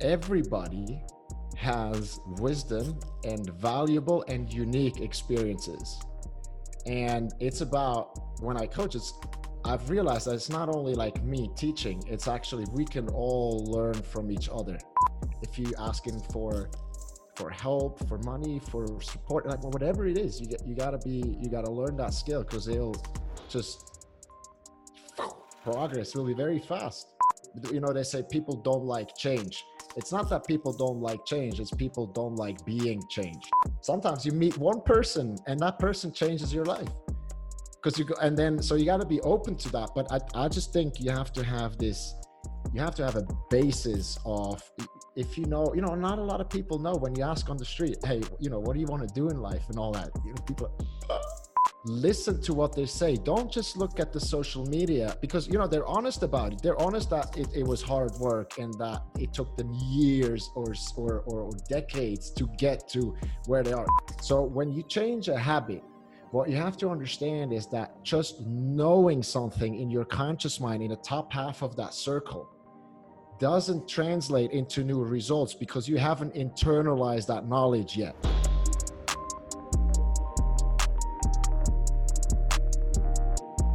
everybody has wisdom and valuable and unique experiences. And it's about when I coach, it's I've realized that it's not only like me teaching, it's actually we can all learn from each other. If you're asking for for help, for money, for support, like whatever it is, you get you gotta be you gotta learn that skill because it'll just progress will be very fast. You know, they say people don't like change. It's not that people don't like change, it's people don't like being changed. Sometimes you meet one person and that person changes your life. Because you go, and then so you got to be open to that. But I, I just think you have to have this, you have to have a basis of if you know, you know, not a lot of people know when you ask on the street, hey, you know, what do you want to do in life and all that. You know, people, listen to what they say. Don't just look at the social media because you know they're honest about it. They're honest that it, it was hard work and that it took them years or, or or decades to get to where they are. So when you change a habit what you have to understand is that just knowing something in your conscious mind in the top half of that circle doesn't translate into new results because you haven't internalized that knowledge yet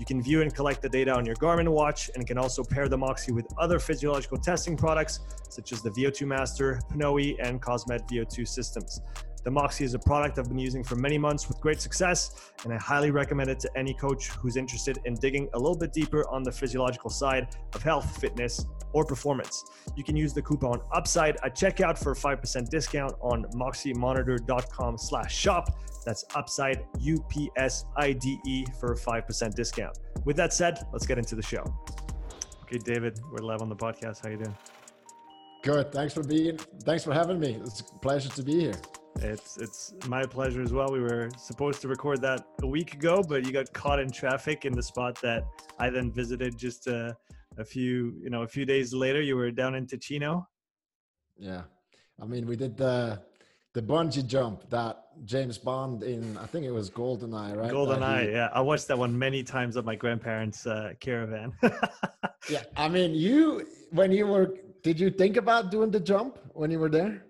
You can view and collect the data on your Garmin watch and can also pair the Moxy with other physiological testing products such as the VO2 Master, Pnoe, and Cosmed VO2 systems. The Moxy is a product I've been using for many months with great success, and I highly recommend it to any coach who's interested in digging a little bit deeper on the physiological side of health, fitness, or performance. You can use the coupon UPSIDE at checkout for a 5% discount on moxymonitor.com slash shop. That's UPSIDE, U-P-S-I-D-E for a 5% discount. With that said, let's get into the show. Okay, David, we're live on the podcast. How you doing? Good. Thanks for being. Thanks for having me. It's a pleasure to be here. It's it's my pleasure as well. We were supposed to record that a week ago, but you got caught in traffic in the spot that I then visited just a, a few you know a few days later. You were down in Ticino. Yeah, I mean we did the the bungee jump that James Bond in I think it was GoldenEye, right? GoldenEye, he, yeah. I watched that one many times at my grandparents' uh, caravan. yeah, I mean you when you were did you think about doing the jump when you were there?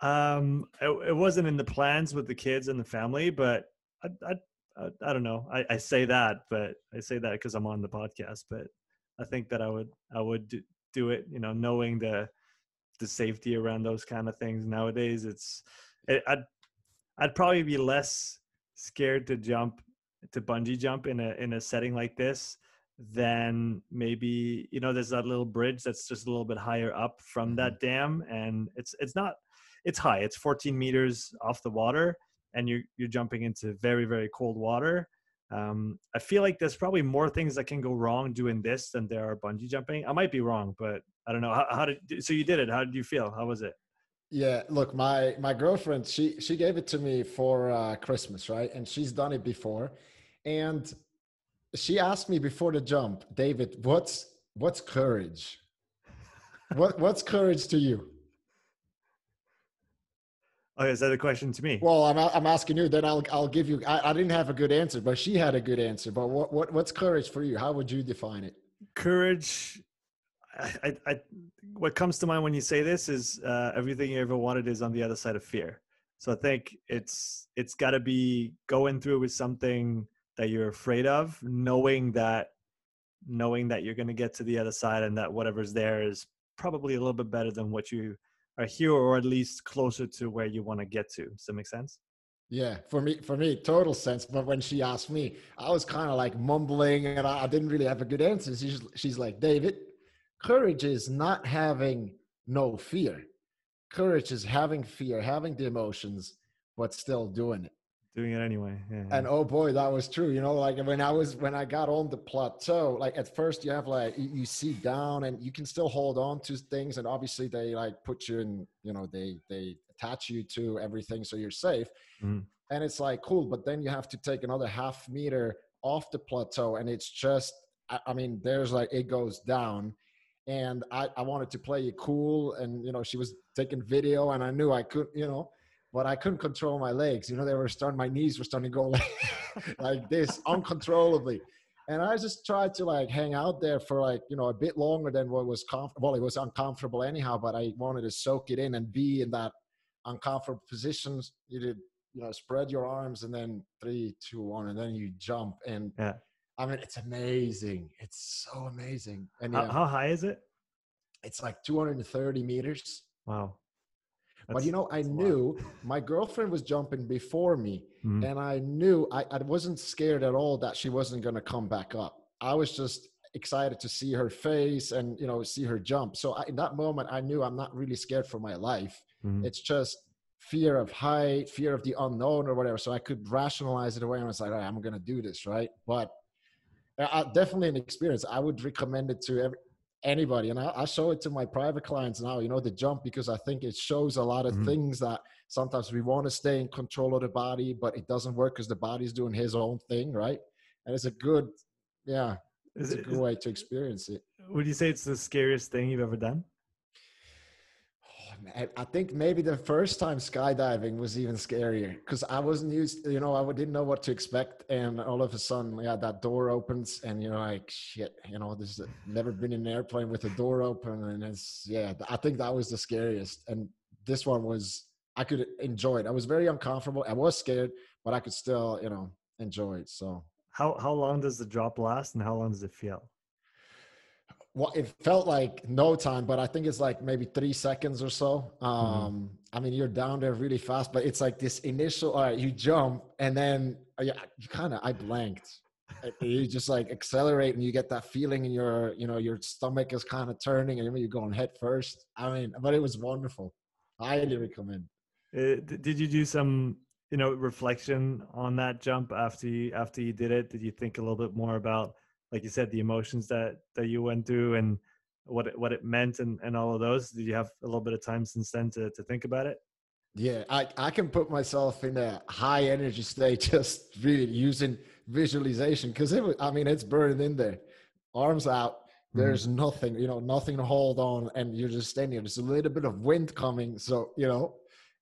Um, it, it, wasn't in the plans with the kids and the family, but I, I, I, I don't know. I, I, say that, but I say that because I'm on the podcast. But I think that I would, I would do, do it. You know, knowing the, the safety around those kind of things nowadays. It's, it, I'd, I'd probably be less scared to jump to bungee jump in a in a setting like this than maybe you know there's that little bridge that's just a little bit higher up from mm-hmm. that dam and it's it's not it's high. It's 14 meters off the water, and you're you're jumping into very very cold water. Um, I feel like there's probably more things that can go wrong doing this than there are bungee jumping. I might be wrong, but I don't know. How, how did so you did it? How did you feel? How was it? Yeah, look, my my girlfriend she she gave it to me for uh, Christmas, right? And she's done it before, and she asked me before the jump, David, what's what's courage? what what's courage to you? Oh, is that a question to me? Well, I'm I'm asking you. Then I'll I'll give you. I, I didn't have a good answer, but she had a good answer. But what what what's courage for you? How would you define it? Courage. I, I, what comes to mind when you say this is uh, everything you ever wanted is on the other side of fear. So I think it's it's got to be going through with something that you're afraid of, knowing that knowing that you're going to get to the other side and that whatever's there is probably a little bit better than what you are here or at least closer to where you want to get to. Does that make sense? Yeah, for me, for me, total sense. But when she asked me, I was kind of like mumbling, and I, I, didn't really have a good answer. She's, she's like, David, courage is not having no fear. Courage is having fear, having the emotions, but still doing it doing it anyway yeah, and oh boy that was true you know like when i was when i got on the plateau like at first you have like you, you, see down and you can still hold on to things and obviously they like put you in you know they they attach you to everything so you're safe mm. and it's like cool but then you have to take another half meter off the plateau and it's just I, I mean there's like it goes down and I, I wanted to play it cool and you know she was taking video and i knew i could you know but I couldn't control my legs. You know, they were starting, my knees were starting to go like, like this uncontrollably. And I just tried to like hang out there for like, you know, a bit longer than what was comfortable. Well, it was uncomfortable anyhow, but I wanted to soak it in and be in that uncomfortable positions. You did, you know, spread your arms and then three, two, one, and then you jump. And yeah. I mean, it's amazing. It's so amazing. And how, how high is it? It's like 230 meters. Wow. That's, but you know, I knew my girlfriend was jumping before me, mm-hmm. and I knew I, I wasn't scared at all that she wasn't going to come back up. I was just excited to see her face and you know see her jump. So I, in that moment, I knew I'm not really scared for my life. Mm-hmm. It's just fear of height, fear of the unknown, or whatever. So I could rationalize it away, and I was like, right, I'm going to do this, right? But uh, definitely an experience. I would recommend it to every, anybody and I, I, show it to my private clients now you know the jump because i think it shows a lot of mm-hmm. things that sometimes we want to stay in control of the body but it doesn't work because the body's doing his own thing right and it's a good yeah it's it, a good way to experience it would you say it's the scariest thing you've ever done I think maybe the first time skydiving was even scarier because I wasn't used, you know, I didn't know what to expect. And all of a sudden, yeah, that door opens and you're like, shit, you know, this never been in an airplane with a door open. And it's, yeah, I think that was the scariest. And this one was, I could enjoy it. I was very uncomfortable. I was scared, but I could still, you know, enjoy it. So, how, how long does the drop last and how long does it feel? Well, it felt like no time, but I think it's like maybe three seconds or so. Um, mm-hmm. I mean, you're down there really fast, but it's like this initial, all right, you jump and then uh, yeah, you kind of, I blanked. you just like accelerate and you get that feeling in your, you know, your stomach is kind of turning and you're going head first. I mean, but it was wonderful. I highly recommend. Uh, did you do some, you know, reflection on that jump after you, after you did it? Did you think a little bit more about, like you said, the emotions that that you went through and what it, what it meant and, and all of those. Did you have a little bit of time since then to, to think about it? Yeah, I, I can put myself in a high energy state just really using visualization because it was, I mean, it's burned in there. Arms out, mm-hmm. there's mm-hmm. nothing, you know, nothing to hold on, and you're just standing. There's a little bit of wind coming, so you know,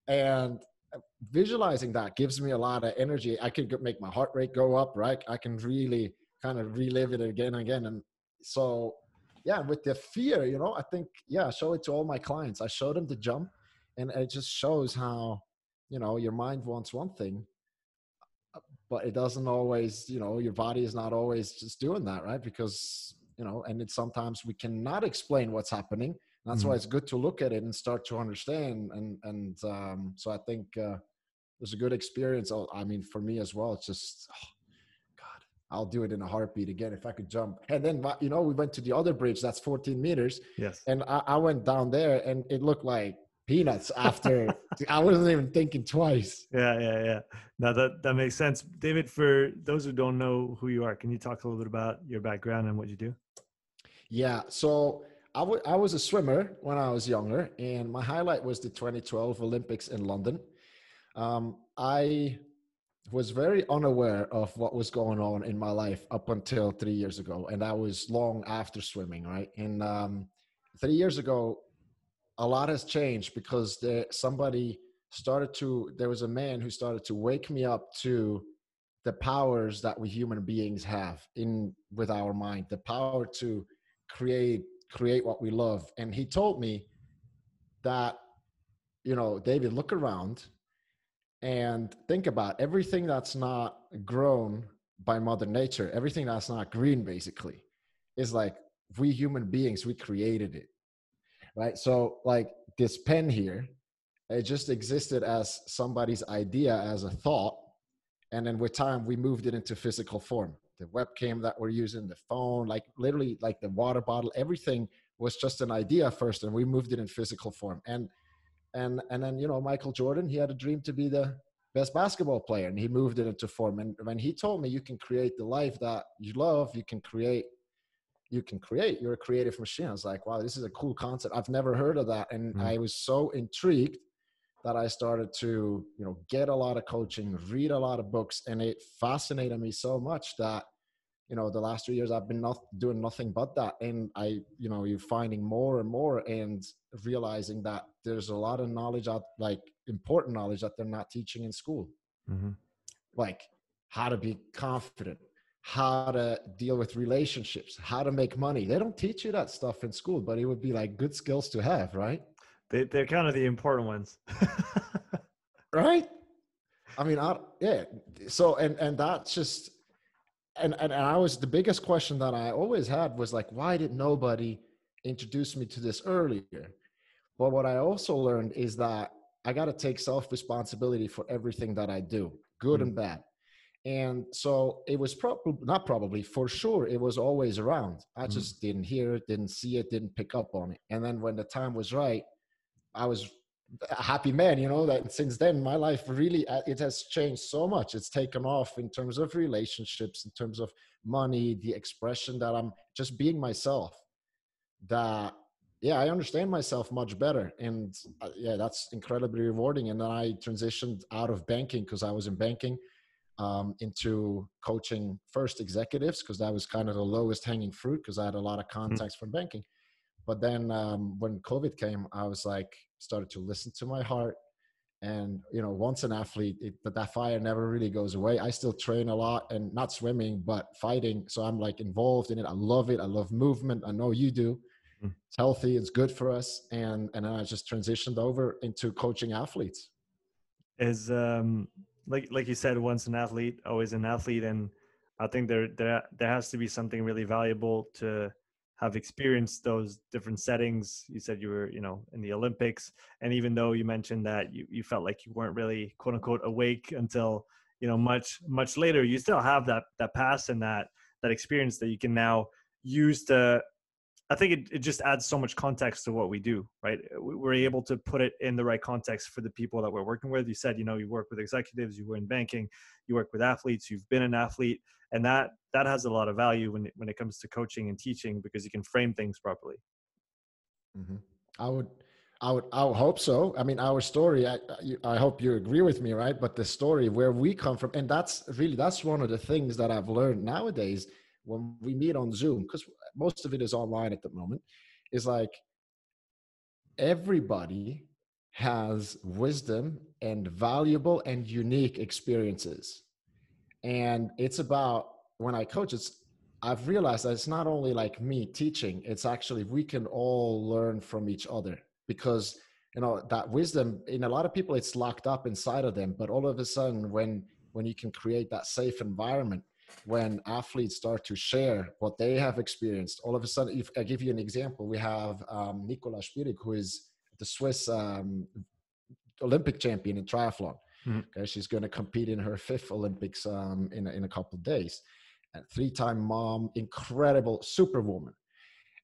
and visualizing that gives me a lot of energy. I can make my heart rate go up, right? I can really kind of relive it again and again. And so, yeah, with the fear, you know, I think, yeah, I show it to all my clients. I show them the jump, and it just shows how, you know, your mind wants one thing, but it doesn't always, you know, your body is not always just doing that, right? Because, you know, and it's sometimes we cannot explain what's happening. That's mm-hmm. why it's good to look at it and start to understand. And, and, um, so I think, uh, it was a good experience. Oh, I mean, for me as well, it's just, oh, I'll do it in a heartbeat again if I could jump. And then, you know, we went to the other bridge that's 14 meters. Yes. And I, I went down there and it looked like peanuts after I wasn't even thinking twice. Yeah, yeah, yeah. Now that that makes sense. David, for those who don't know who you are, can you talk a little bit about your background and what you do? Yeah. So I, w- I was a swimmer when I was younger, and my highlight was the 2012 Olympics in London. Um, I was very unaware of what was going on in my life up until three years ago, and that was long after swimming, right? And um, three years ago, a lot has changed because there, somebody started to. There was a man who started to wake me up to the powers that we human beings have in with our mind, the power to create create what we love. And he told me that, you know, David, look around and think about everything that's not grown by mother nature everything that's not green basically is like we human beings we created it right so like this pen here, it just existed as somebody's idea, as a thought. And then with time, we moved it into physical form. The webcam that we're using, the phone, like literally like the water bottle, everything was just an idea first, and we moved it in physical form. And and and then you know Michael Jordan, he had a dream to be the best basketball player, and he moved it into form. And when he told me, you can create the life that you love, you can create you can create. You're a creative machine. I was like, wow, this is a cool concept. I've never heard of that. And mm-hmm. I was so intrigued that I started to, you know, get a lot of coaching, read a lot of books, and it fascinated me so much that, you know, the last three years I've been not doing nothing but that. And I, you know, you're finding more and more and realizing that there's a lot of knowledge out, like important knowledge that they're not teaching in school. Mm-hmm. Like how to be confident, how to deal with relationships, how to make money. They don't teach you that stuff in school, but it would be like good skills to have, right? They, they're kind of the important ones. right? I mean, I, yeah. So, and, and that's just, and, and, and I was, the biggest question that I always had was like, why did nobody introduce me to this earlier? But what I also learned is that I got to take self responsibility for everything that I do, good mm-hmm. and bad and so it was probably not probably for sure it was always around i mm-hmm. just didn't hear it didn't see it didn't pick up on it and then when the time was right i was a happy man you know that since then my life really uh, it has changed so much it's taken off in terms of relationships in terms of money the expression that i'm just being myself that yeah i understand myself much better and uh, yeah that's incredibly rewarding and then i transitioned out of banking because i was in banking um, into coaching first executives because that was kind of the lowest hanging fruit because I had a lot of mm-hmm. contacts mm-hmm. from banking. But then um, when COVID came, I was like, started to listen to my heart. And you know, once an athlete, it, that that fire never really goes away. I still train a lot, and not swimming, but fighting. So I'm like involved in it. I love it. I love movement. I know you do. Mm-hmm. It's healthy. It's good for us. And and then I just transitioned over into coaching athletes. Is um like like you said, once an athlete, always an athlete, and I think there there there has to be something really valuable to have experienced those different settings. You said you were, you know, in the Olympics, and even though you mentioned that you, you felt like you weren't really quote unquote awake until you know much much later, you still have that that past and that that experience that you can now use to I think it, it just adds so much context to what we do, right? We're able to put it in the right context for the people that we're working with. You said, you know, you work with executives, you were in banking, you work with athletes, you've been an athlete, and that that has a lot of value when when it comes to coaching and teaching because you can frame things properly. Mm-hmm. I would, I would, I would hope so. I mean, our story. I, I hope you agree with me, right? But the story where we come from, and that's really that's one of the things that I've learned nowadays when we meet on Zoom because most of it is online at the moment, is like everybody has wisdom and valuable and unique experiences. And it's about when I coach, it's I've realized that it's not only like me teaching, it's actually we can all learn from each other because you know that wisdom in a lot of people it's locked up inside of them but all of a sudden when when you can create that safe environment when athletes start to share what they have experienced, all of a sudden, if I give you an example, we have um, Nicola Spirig, who is the Swiss um, Olympic champion in triathlon. Mm-hmm. Okay, she's going to compete in her fifth Olympics um, in, a, in a couple of days. And three-time mom, incredible superwoman.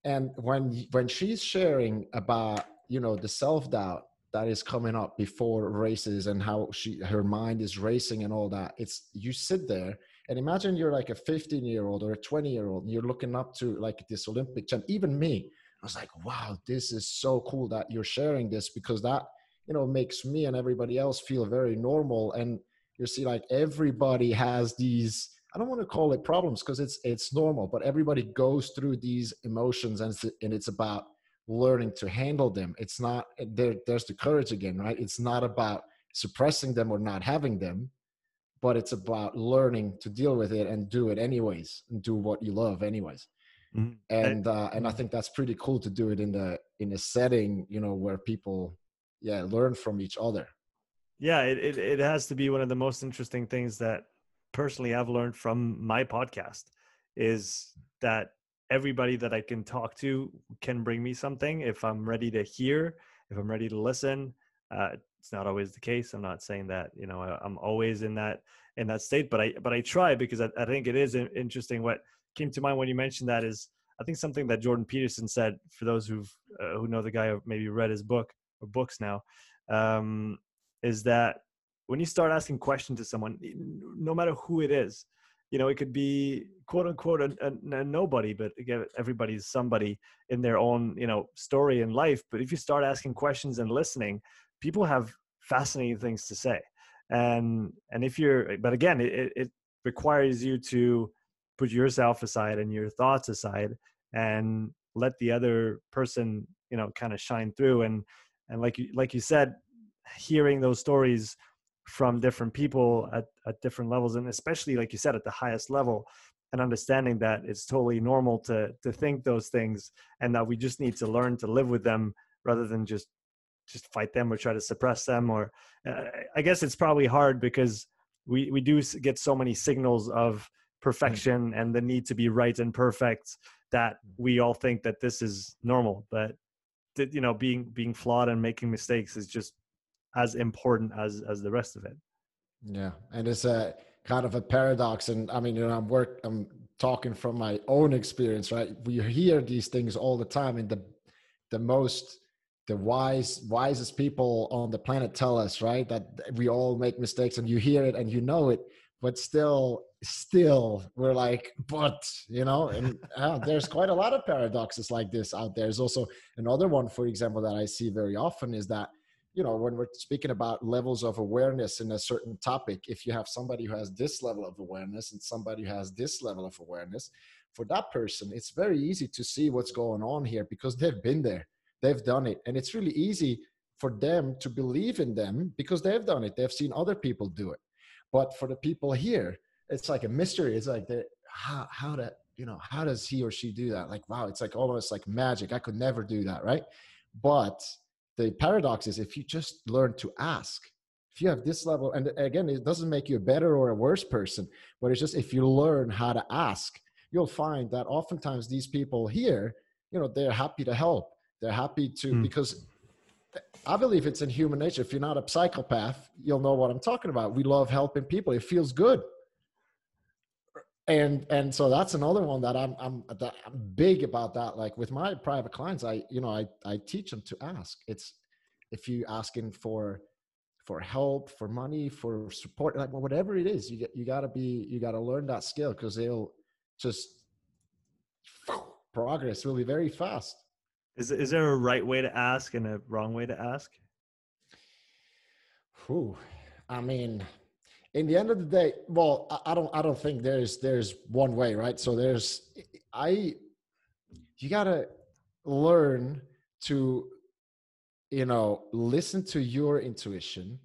And when when she's sharing about you know the self-doubt that is coming up before races and how she her mind is racing and all that, it's you sit there and imagine you're like a 15 year old or a 20 year old and you're looking up to like this Olympic champ, even me. I was like, wow, this is so cool that you're sharing this because that, you know, makes me and everybody else feel very normal. And you see, like everybody has these, I don't want to call it problems because it's it's normal, but everybody goes through these emotions and it's, and it's about learning to handle them. It's not there. There's the courage again, right? It's not about suppressing them or not having them but it's about learning to deal with it and do it anyways and do what you love anyways mm-hmm. and uh, and i think that's pretty cool to do it in the in a setting you know where people yeah learn from each other yeah it, it, it has to be one of the most interesting things that personally i've learned from my podcast is that everybody that i can talk to can bring me something if i'm ready to hear if i'm ready to listen uh, it's not always the case i'm not saying that you know I, am always in that in that state but i but i try because i, I think it is interesting what came to mind when you mentioned that is i think something that jordan peterson said for those who've uh, who know the guy or maybe read his book or books now um, is that when you start asking questions to someone no matter who it is you know it could be quote unquote a, a, a, nobody but again everybody's somebody in their own you know story in life but if you start asking questions and listening people have fascinating things to say. And and if you're but again it, it requires you to put yourself aside and your thoughts aside and let the other person you know kind of shine through. And and like you like you said hearing those stories from different people at, at different levels and especially like you said at the highest level and understanding that it's totally normal to to think those things and that we just need to learn to live with them rather than just just fight them or try to suppress them or uh, i guess it's probably hard because we we do get so many signals of mm. perfection and the need to be right and perfect that mm. we all think that this is normal but you know being being flawed and making mistakes is just as important as as the rest of it yeah and it's a kind of a paradox and i mean you know i'm work i'm talking from my own experience right we hear these things all the time and the the most the wise wisest people on the planet tell us right? That we all make mistakes and you hear it and you know it but still still we're like but you know? And uh, there's quite a lot of paradoxes like this out there. There's also another one for example that i see very often is that you know when we're speaking about levels of awareness in a certain topic if you have somebody who has this level of awareness and somebody who has this level of awareness for that person it's very easy to see what's going on here because they've been there they've done it. And it's really easy for them to believe in them because they've done it. They've seen other people do it. But for the people here it's like a mystery. It's like how how that you know how does he or she do that? Like wow it's like almost like magic. I could never do that right? But the paradox is if you just learn to ask if you have this level and again it doesn't make you a better or a worse person but it's just if you learn how to ask you'll find that oftentimes these people here you know they're happy to help they're happy to mm. because i believe it's in human nature if you're not a psychopath you'll know what i'm talking about we love helping people it feels good and and so that's another one that I'm I'm, that I'm big about that. Like with my private clients, I you know I I teach them to ask. It's if you asking for for help, for money, for support, like whatever it is, you get you got to be you got to learn that skill because they'll just progress really very fast. Is is there a right way to ask and a wrong way to ask? Whew. I mean, in the end of the day well I, don't i don't think there's there's one way right so there's i you gotta learn to you know listen to your intuition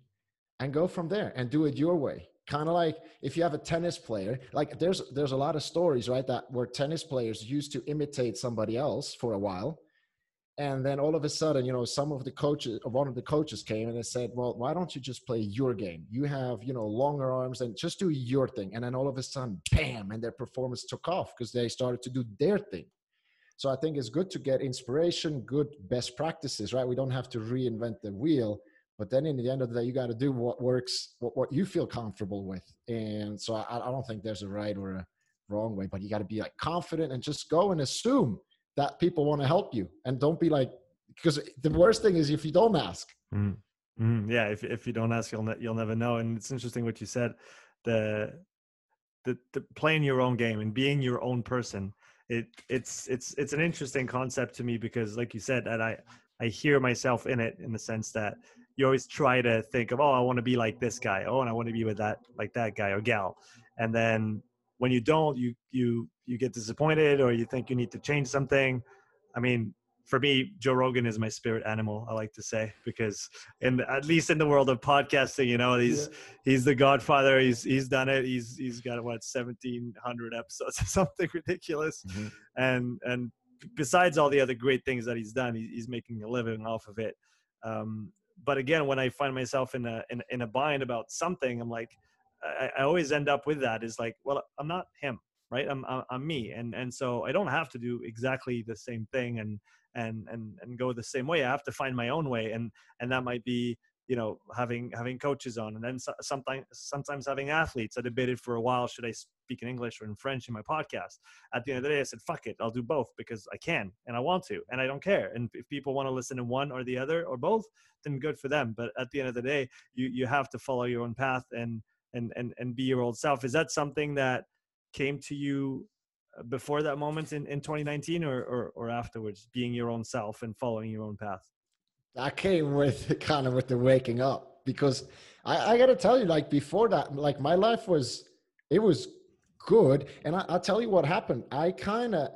and go from there and do it your way kind of like if you have a tennis player like there's there's a lot of stories right that where tennis players used to imitate somebody else for a while and then all of a sudden you know some of the coaches one of the coaches came and they said well why don't you just play your game? You have you know longer arms and just do your thing. And then all of a sudden bam and their performance took off because they started to do their thing. So i think it's good to get inspiration good best practices right? We don't have to reinvent the wheel but then in the end of the day you got to do what works what, what you feel comfortable with. And so I, I don't think there's a right or a wrong way but you got to be like confident and just go and assume that people want to help you and don't be like because the worst thing is if you don't ask mm. Mm. yeah if, if you don't ask you'll ne- you'll never know and it's interesting what you said the, the the playing your own game and being your own person it it's it's it's an interesting concept to me because like you said that i i hear myself in it in the sense that you always try to think of oh i want to be like this guy oh and i want to be with that like that guy or gal and then when you don't you you you get disappointed or you think you need to change something i mean for me joe rogan is my spirit animal i like to say because in at least in the world of podcasting you know he's yeah. he's the godfather he's he's done it he's he's got what 1700 episodes or something ridiculous mm-hmm. and and besides all the other great things that he's done he's making a living off of it um, but again when i find myself in a in, in a bind about something i'm like I, I always end up with that is like, well, I'm not him, right? I'm, I'm me, and and so I don't have to do exactly the same thing and and and and go the same way. I have to find my own way. And and that might be you know having having coaches on and then so, sometimes sometimes having athletes. I debated for a while should i speak in english or in french in my podcast? At the end of the day i said fuck it i'll do both because i can and i want to and i don't care. And if people want to listen to one or the other or both then good for them. But at the end of the day you you have to follow your own path and and and, and be your old self is that something that came to you uh, before that moment in, in 2019 or, or or afterwards being your own self and following your own path I came with kind of with the waking up because I, I got to tell you, like before that, like my life was, it was good. And I, I'll tell you what happened. I kind of,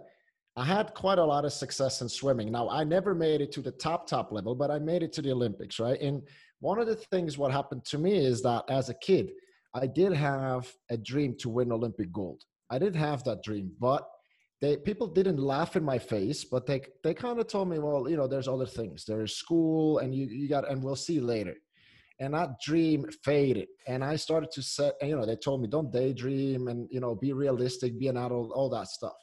I had quite a lot of success in swimming. Now, I never made it to the top, top level, but I made it to the Olympics, right? And one of the things what happened to me is that as a kid, I did have a dream to win Olympic gold. I did have that dream, but they people didn't laugh in my face, but they they kind of told me, well, you know, there's other things. There's school, and you you got, and we'll see later. And that dream faded, and I started to set. And, you know, they told me don't daydream, and you know, be realistic, be an adult, all that stuff.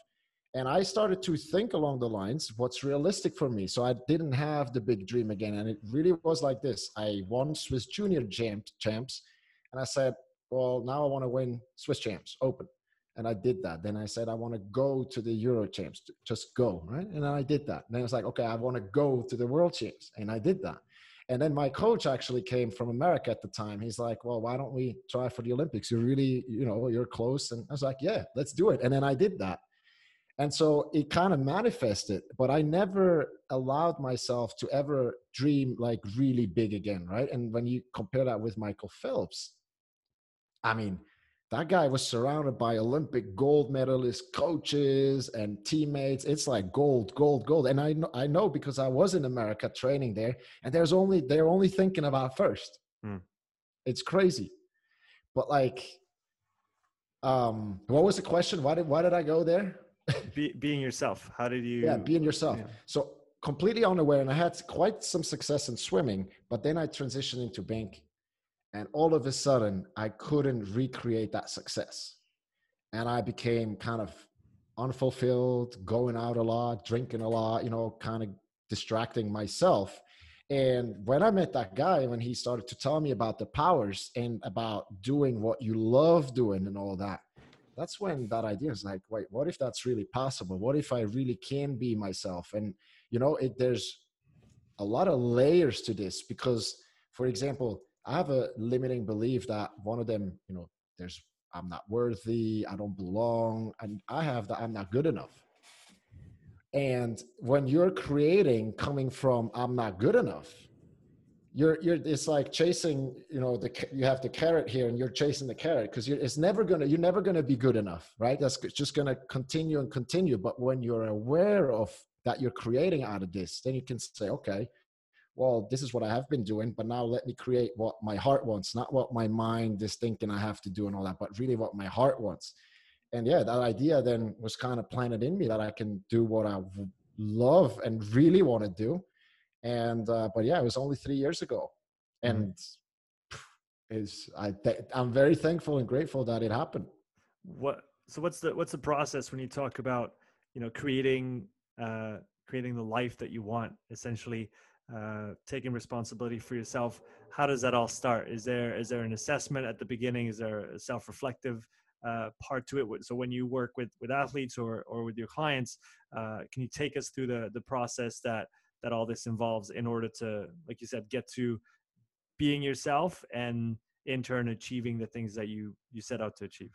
And I started to think along the lines, what's realistic for me? So I didn't have the big dream again, and it really was like this. I won Swiss Junior champs, champs, and I said, well, now I want to win Swiss champs Open and I did that. Then I said I want to go to the Euro Champs, just go, right? And then I did that. And then I was like, okay, I want to go to the World Champs, and I did that. And then my coach actually came from America at the time. He's like, well, why don't we try for the Olympics? You're really, you know, you're close. And I was like, yeah, let's do it. And then I did that. And so it kind of manifested, but I never allowed myself to ever dream like really big again, right? And when you compare that with Michael Phelps, I mean, that guy was surrounded by Olympic gold medalist coaches and teammates. It's like gold, gold, gold. And I know, I know because I was in America training there, and there's only they're only thinking about first. Hmm. It's crazy, but like, um, what was the question? Why did why did I go there? Be, being yourself. How did you? Yeah, being yourself. Yeah. So completely unaware, and I had quite some success in swimming, but then I transitioned into banking and all of a sudden, I couldn't recreate that success. And I became kind of unfulfilled, going out a lot, drinking a lot, you know, kind of distracting myself. And when I met that guy, when he started to tell me about the powers and about doing what you love doing and all that, that's when that idea is like, wait, what if that's really possible? What if I really can be myself? And, you know, it, there's a lot of layers to this because, for example, I have a limiting belief that one of them, you know, there's I'm not worthy, I don't belong, and I have that I'm not good enough. And when you're creating coming from I'm not good enough, you're you're it's like chasing, you know, the you have the carrot here and you're chasing the carrot because it's never gonna you're never gonna be good enough, right? That's just gonna continue and continue. But when you're aware of that you're creating out of this, then you can say, okay, well, this is what I have been doing, but now let me create what my heart wants, not what my mind is thinking I have to do and all that, but really what my heart wants. And yeah, that idea then was kind of planted in me that I can do what I love and really want to do. And, uh, but yeah, it was only three years ago. Mm-hmm. And mm-hmm. is I th- I'm very thankful and grateful that it happened. What so what's the what's the process when you talk about you know creating uh creating the life that you want essentially uh, taking responsibility for yourself how does that all start? Is there is there an assessment at the beginning? Is there a self-reflective uh, part to it? So when you work with with athletes or or with your clients uh, can you take us through the the process that that all this involves in order to like you said get to being yourself and in turn achieving the things that you you set out to achieve?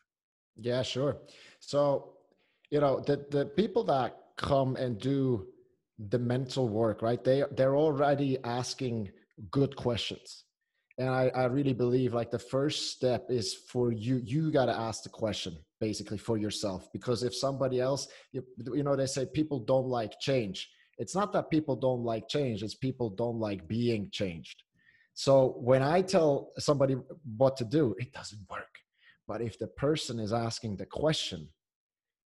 Yeah sure. So you know the the people that come and do the mental work right? They they're already asking good questions. And I, I really believe like the first step is for you you got to ask the question basically for yourself. Because if somebody else you, you know they say people don't like change. It's not that people don't like change it's people don't like being changed. So when i tell somebody what to do it doesn't work. But if the person is asking the question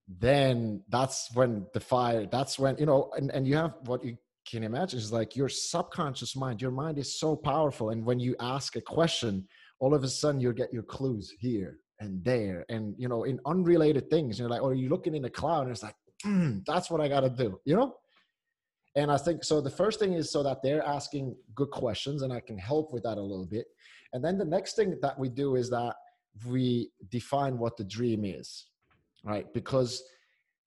then that's when the fire that's when you know and, and you have what you can imagine is like your subconscious mind your mind is so powerful. And when you ask a question all of a sudden you get your clues here and there. And you know in unrelated things you're like or you're looking in the cloud and it's like mm, that's what i got to do you know? And i think so the first thing is so that they're asking good questions and i can help with that a little bit. And then the next thing that we do is that we define what the dream is right because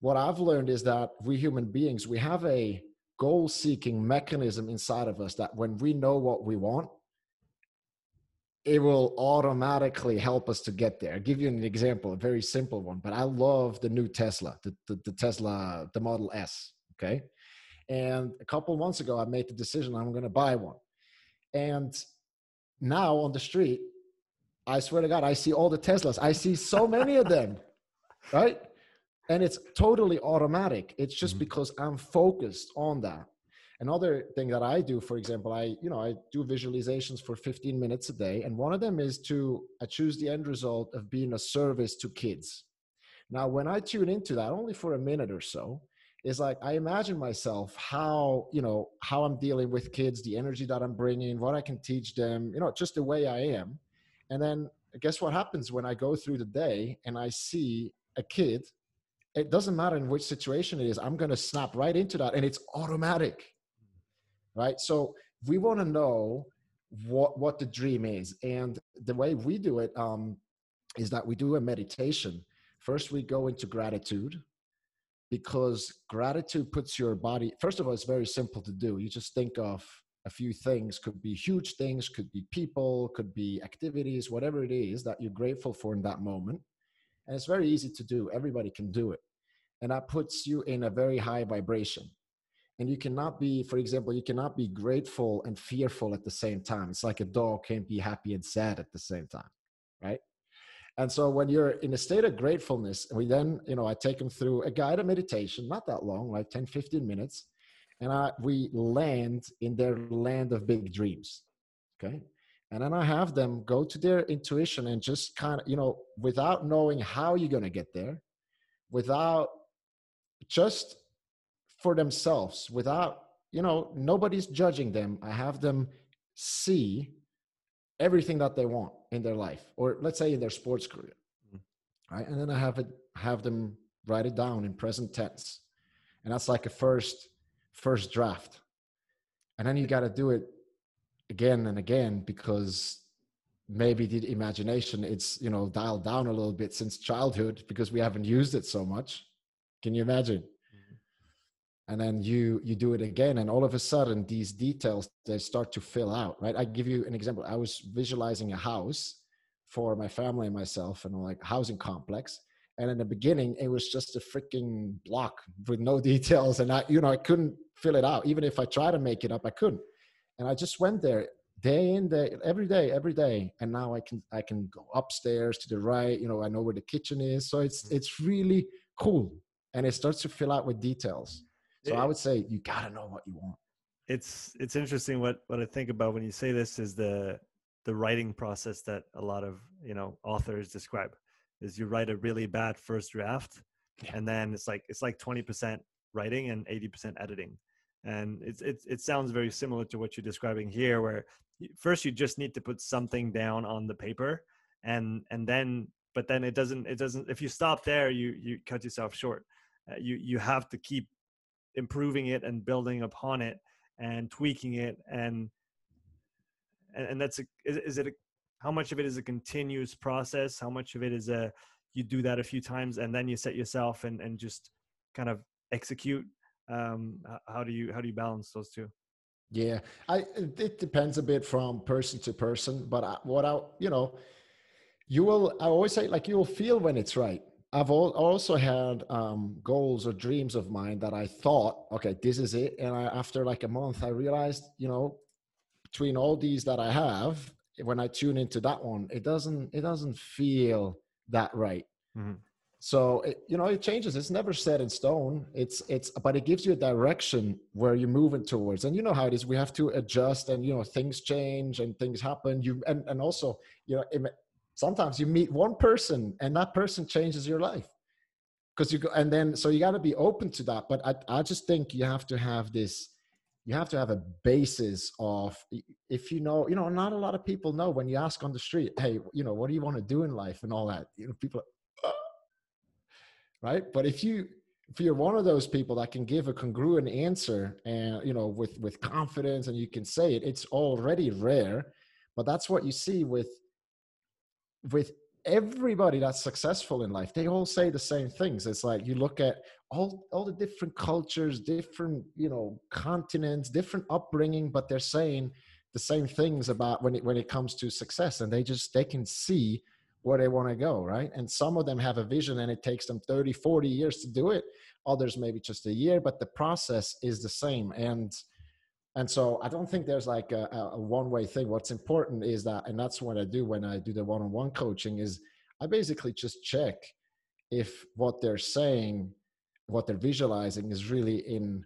what i've learned is that we human beings we have a goal seeking mechanism inside of us that when we know what we want it will automatically help us to get there. I'll give you an example, a very simple one, but I love the new Tesla, the, the, the Tesla, the Model S. Okay. And a couple months ago, I made the decision I'm going to buy one. And now on the street, I swear to God, I see all the Teslas. I see so many of them, right? And it's totally automatic. It's just mm-hmm. because I'm focused on that. Another thing that I do, for example, I you know I do visualizations for 15 minutes a day, and one of them is to I choose the end result of being a service to kids. Now, when I tune into that, only for a minute or so, is like I imagine myself how you know how I'm dealing with kids, the energy that I'm bringing, what I can teach them, you know, just the way I am, and then guess what happens when I go through the day and I see a kid it doesn't matter in which situation it is i'm going to snap right into that and it's automatic right? So we want to know what what the dream is, and the way we do it um, is that we do a meditation. First, we go into gratitude because gratitude puts your body. First of all, it's very simple to do. You just think of a few things could be huge things could be people could be activities whatever it is that you're grateful for in that moment and it's very easy to do. Everybody can do it. And that puts you in a very high vibration. And you cannot be for example you cannot be grateful and fearful at the same time. It's like a dog can't be happy and sad at the same time right? And so when you're in a state of gratefulness we then you know i take them through a guided meditation not that long like 10 15 minutes. And I, we land in their land of big dreams okay and then i have them go to their intuition and just kind of you know without knowing how you're going to get there without just for themselves without you know nobody's judging them. I have them see everything that they want in their life or let's say in their sports career mm-hmm. right? And then i have it have them write it down in present tense. And that's like a first first draft. And then you got to do it again and again because maybe the imagination it's you know dialed down a little bit since childhood because we haven't used it so much. Can you imagine? Mm-hmm. And then you you do it again and all of a sudden these details they start to fill out right? I give you an example. I was visualizing a house for my family and myself and like housing complex. And in the beginning it was just a freaking block with no details and i you know i couldn't fill it out. Even if i tried to make it up i couldn't and i just went there day in day every day every day and now i can i can go upstairs to the right you know i know where the kitchen is so it's mm-hmm. it's really cool and it starts to fill out with details so I would say you got to know what you want. It's it's interesting what what I think about when you say this is the the writing process that a lot of you know authors describe is you write a really bad first draft yeah. and then it's like it's like 20% writing and 80% editing and it's, it's it sounds very similar to what you're describing here where first you just need to put something down on the paper and and then but then it doesn't it doesn't if you stop there you you cut yourself short. Uh, you you have to keep improving it and building upon it and tweaking it and and, and that's a is, is it a, how much of it is a continuous process? How much of it is a you do that a few times and then you set yourself and and just kind of execute um how do you how do you balance those two yeah i it depends a bit from person to person but I, what i you know you will i always say like you will feel when it's right I've also had um, goals or dreams of mine that I thought, okay, this is it. And I, after like a month, I realized, you know, between all these that I have, when I tune into that one, it doesn't, it doesn't feel that right. Mm-hmm. So it, you know, it changes. It's never set in stone. It's it's, but it gives you a direction where you're moving towards. And you know how it is. We have to adjust, and you know, things change and things happen. You and and also, you know, it, sometimes you meet one person and that person changes your life because you go and then so you got to be open to that but I, I just think you have to have this you have to have a basis of if you know you know not a lot of people know when you ask on the street hey you know what do you want to do in life and all that you know people. Right? But if you if you're one of those people that can give a congruent answer and you know with with confidence and you can say it it's already rare. But that's what you see with with everybody that's successful in life. They all say the same things. It's like you look at all all the different cultures different you know continents different upbringing but they're saying the same things about when it when it comes to success. And they just they can see where they want to go right? And some of them have a vision and it takes them 30 40 years to do it. Others maybe just a year but the process is the same. And and so i don't think there's like a, a one way thing. What's important is that and that's what i do when i do the one-on-one coaching is i basically just check if what they're saying what they're visualizing is really in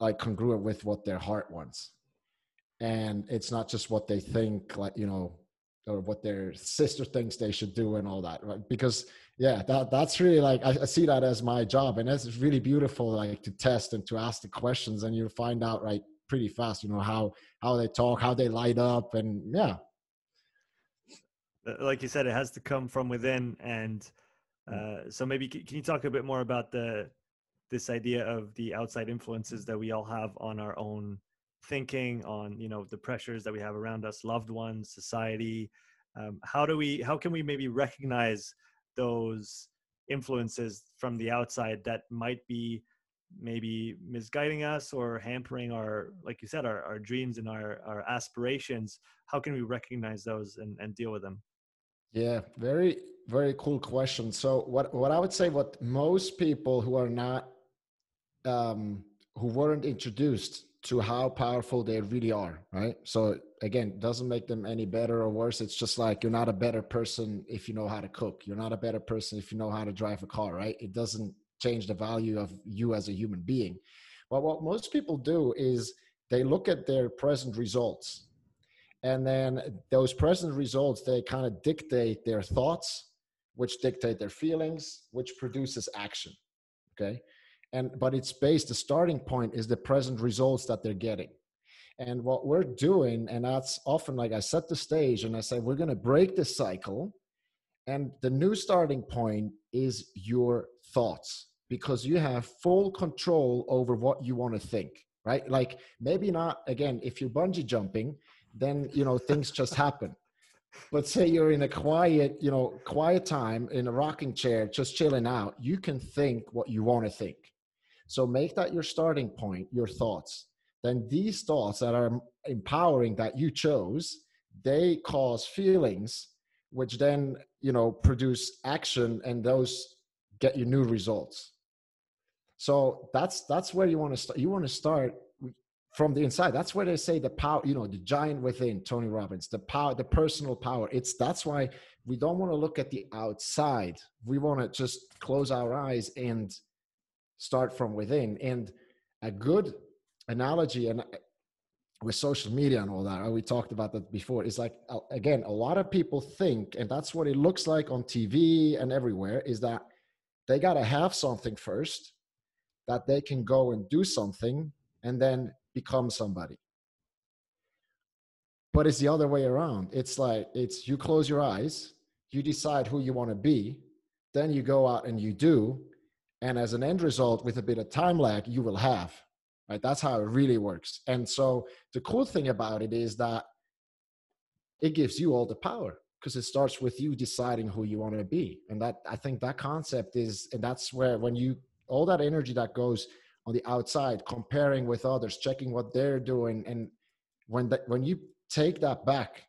like congruent with what their heart wants. And it's not just what they think like you know or what their sister thinks they should do and all that right because yeah that that's really like I, I, see that as my job and it's really beautiful like to test and to ask the questions and you find out right pretty fast you know how how they talk how they light up and yeah uh, like you said it has to come from within and mm. uh, so maybe can you talk a bit more about the this idea of the outside influences that we all have on our own thinking on you know the pressures that we have around us loved ones society um, how do we how can we maybe recognize those influences from the outside that might be maybe misguiding us or hampering our like you said our, our dreams and our, our aspirations? How can we recognize those and, and deal with them? Yeah very very cool question. So what what i would say what most people who are not um who weren't introduced to how powerful they really are right? So again doesn't make them any better or worse. It's just like you're not a better person if you know how to cook. You're not a better person if you know how to drive a car right? It doesn't change the value of you as a human being. But what most people do is they look at their present results and then those present results they kind of dictate their thoughts which dictate their feelings which produces action okay and but it's based the starting point is the present results that they're getting. And what we're doing and that's often like i set the stage and i say we're going to break this cycle. And the new starting point is your thoughts because you have full control over what you want to think right? Like maybe not again if you're bungee jumping then you know things just happen. But say you're in a quiet you know quiet time in a rocking chair just chilling out you can think what you want to think so make that your starting point, your thoughts. Then these thoughts that are empowering that you chose, they cause feelings, which then, you know, produce action and those get you new results. So that's that's where you want to start. You want to start from the inside. That's where they say the power, you know, the giant within, Tony Robbins, the power, the personal power. It's that's why we don't want to look at the outside. We want to just close our eyes and start from within. And a good analogy, and with social media and all that, we talked about that before, is like, uh, again, a lot of people think, and that's what it looks like on TV and everywhere, is that they got to have something first that they can go and do something and then become somebody. But it's the other way around. It's like, it's you close your eyes, you decide who you want to be, then you go out and you do, and as an end result with a bit of time lag you will have right? That's how it really works. And so the cool thing about it is that it gives you all the power because it starts with you deciding who you want to be. And that i think that concept is and that's where when you all that energy that goes on the outside comparing with others checking what they're doing and when that when you take that back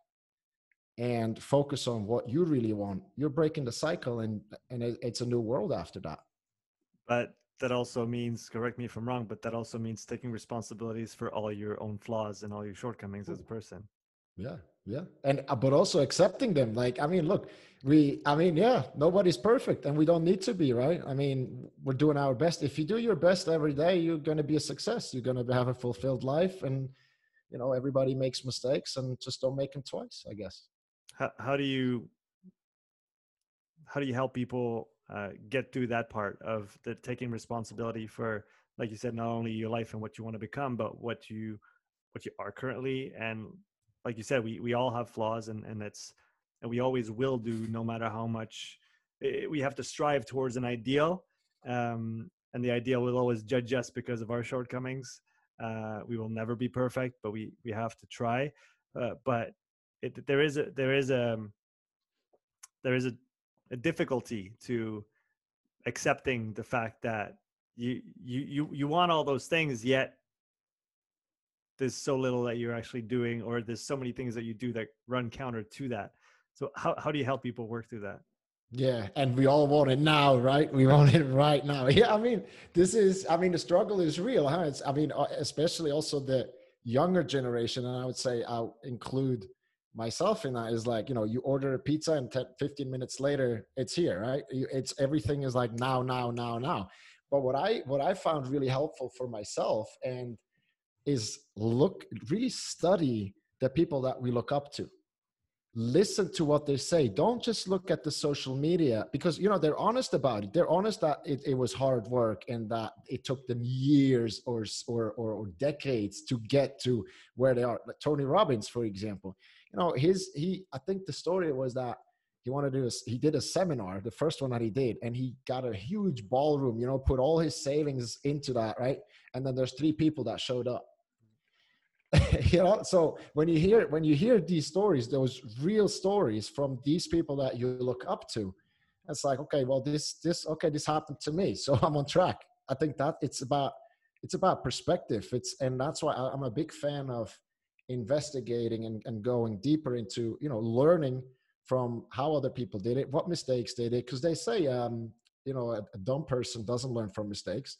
and focus on what you really want you're breaking the cycle and and it's a new world after that but that also means correct me if i'm wrong but that also means taking responsibilities for all your own flaws and all your shortcomings as a person. Yeah yeah and uh, but also accepting them like i mean look we i mean yeah nobody's perfect and we don't need to be right? I mean we're doing our best. If you do your best every day you're going to be a success. You're going to have a fulfilled life and you know everybody makes mistakes and just don't make them twice i guess. How, how do you how do you help people uh, get through that part of the taking responsibility for like you said not only your life and what you want to become but what you what you are currently and like you said we we all have flaws and and it's and we always will do no matter how much it, eh, we have to strive towards an ideal um, and the idea will always judge us because of our shortcomings. Uh, we will never be perfect, but we we have to try. Uh, but it, there is a there is a there is a, a difficulty to accepting the fact that you you you you want all those things yet there's so little that you're actually doing or there's so many things that you do that run counter to that. So how, how do you help people work through that? Yeah and we all want it now right? We want it right now. Yeah i mean this is i mean the struggle is real huh? It's i mean uh, especially also the younger generation and i would say i'll include myself in that is like you know you order a pizza and 10, 15 minutes later it's here right? It's everything is like now now now now. But what i what i found really helpful for myself and is look really study the people that we look up to. Listen to what they say. Don't just look at the social media because you know they're honest about it. They're honest that it, it was hard work and that it took them years or, or or decades to get to where they are. Like tony robbins for example you know his he i think the story was that he wanted to do a, he did a seminar the first one that he did and he got a huge ballroom you know put all his savings into that right? And then there's three people that showed up. You know so when you hear when you hear these stories those real stories from these people that you look up to it's like okay well this this okay this happened to me so i'm on track. I think that it's about it's about perspective. It's and that's why i'm a big fan of investigating and, and going deeper into you know learning from how other people did it what mistakes they did because they say um you know a, a dumb person doesn't learn from mistakes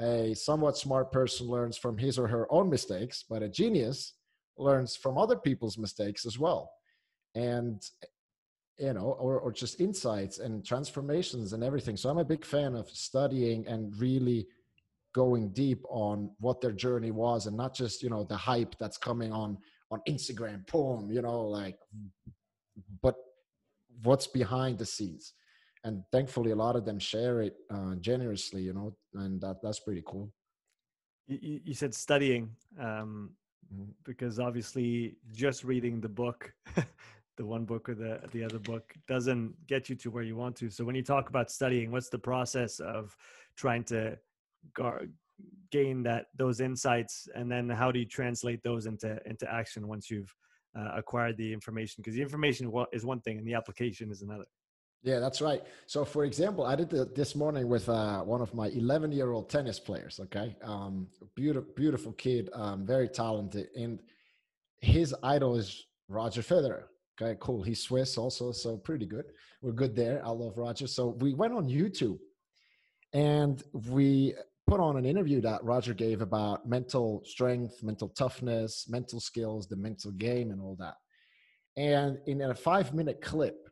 a somewhat smart person learns from his or her own mistakes, but a genius learns from other people's mistakes as well. And you know, or, or just insights and transformations and everything. So I'm a big fan of studying and really going deep on what their journey was and not just, you know, the hype that's coming on on Instagram, boom, you know, like but what's behind the scenes. And thankfully a lot of them share it uh, generously you know and that that's pretty cool. You, you said studying um, mm-hmm. because obviously just reading the book the one book or the the other book doesn't get you to where you want to. So when you talk about studying what's the process of trying to gar- gain that those insights and then how do you translate those into into action once you've uh, acquired the information because the information is one thing and the application is another yeah, that's right. So, for example, I did this morning with uh, one of my 11 year old tennis players. Okay, um, beautiful, beautiful kid, um, very talented, and his idol is Roger Federer. Okay, cool. He's Swiss also, so pretty good. We're good there. I love Roger. So we went on YouTube, and we put on an interview that Roger gave about mental strength, mental toughness, mental skills, the mental game, and all that. And in a five minute clip,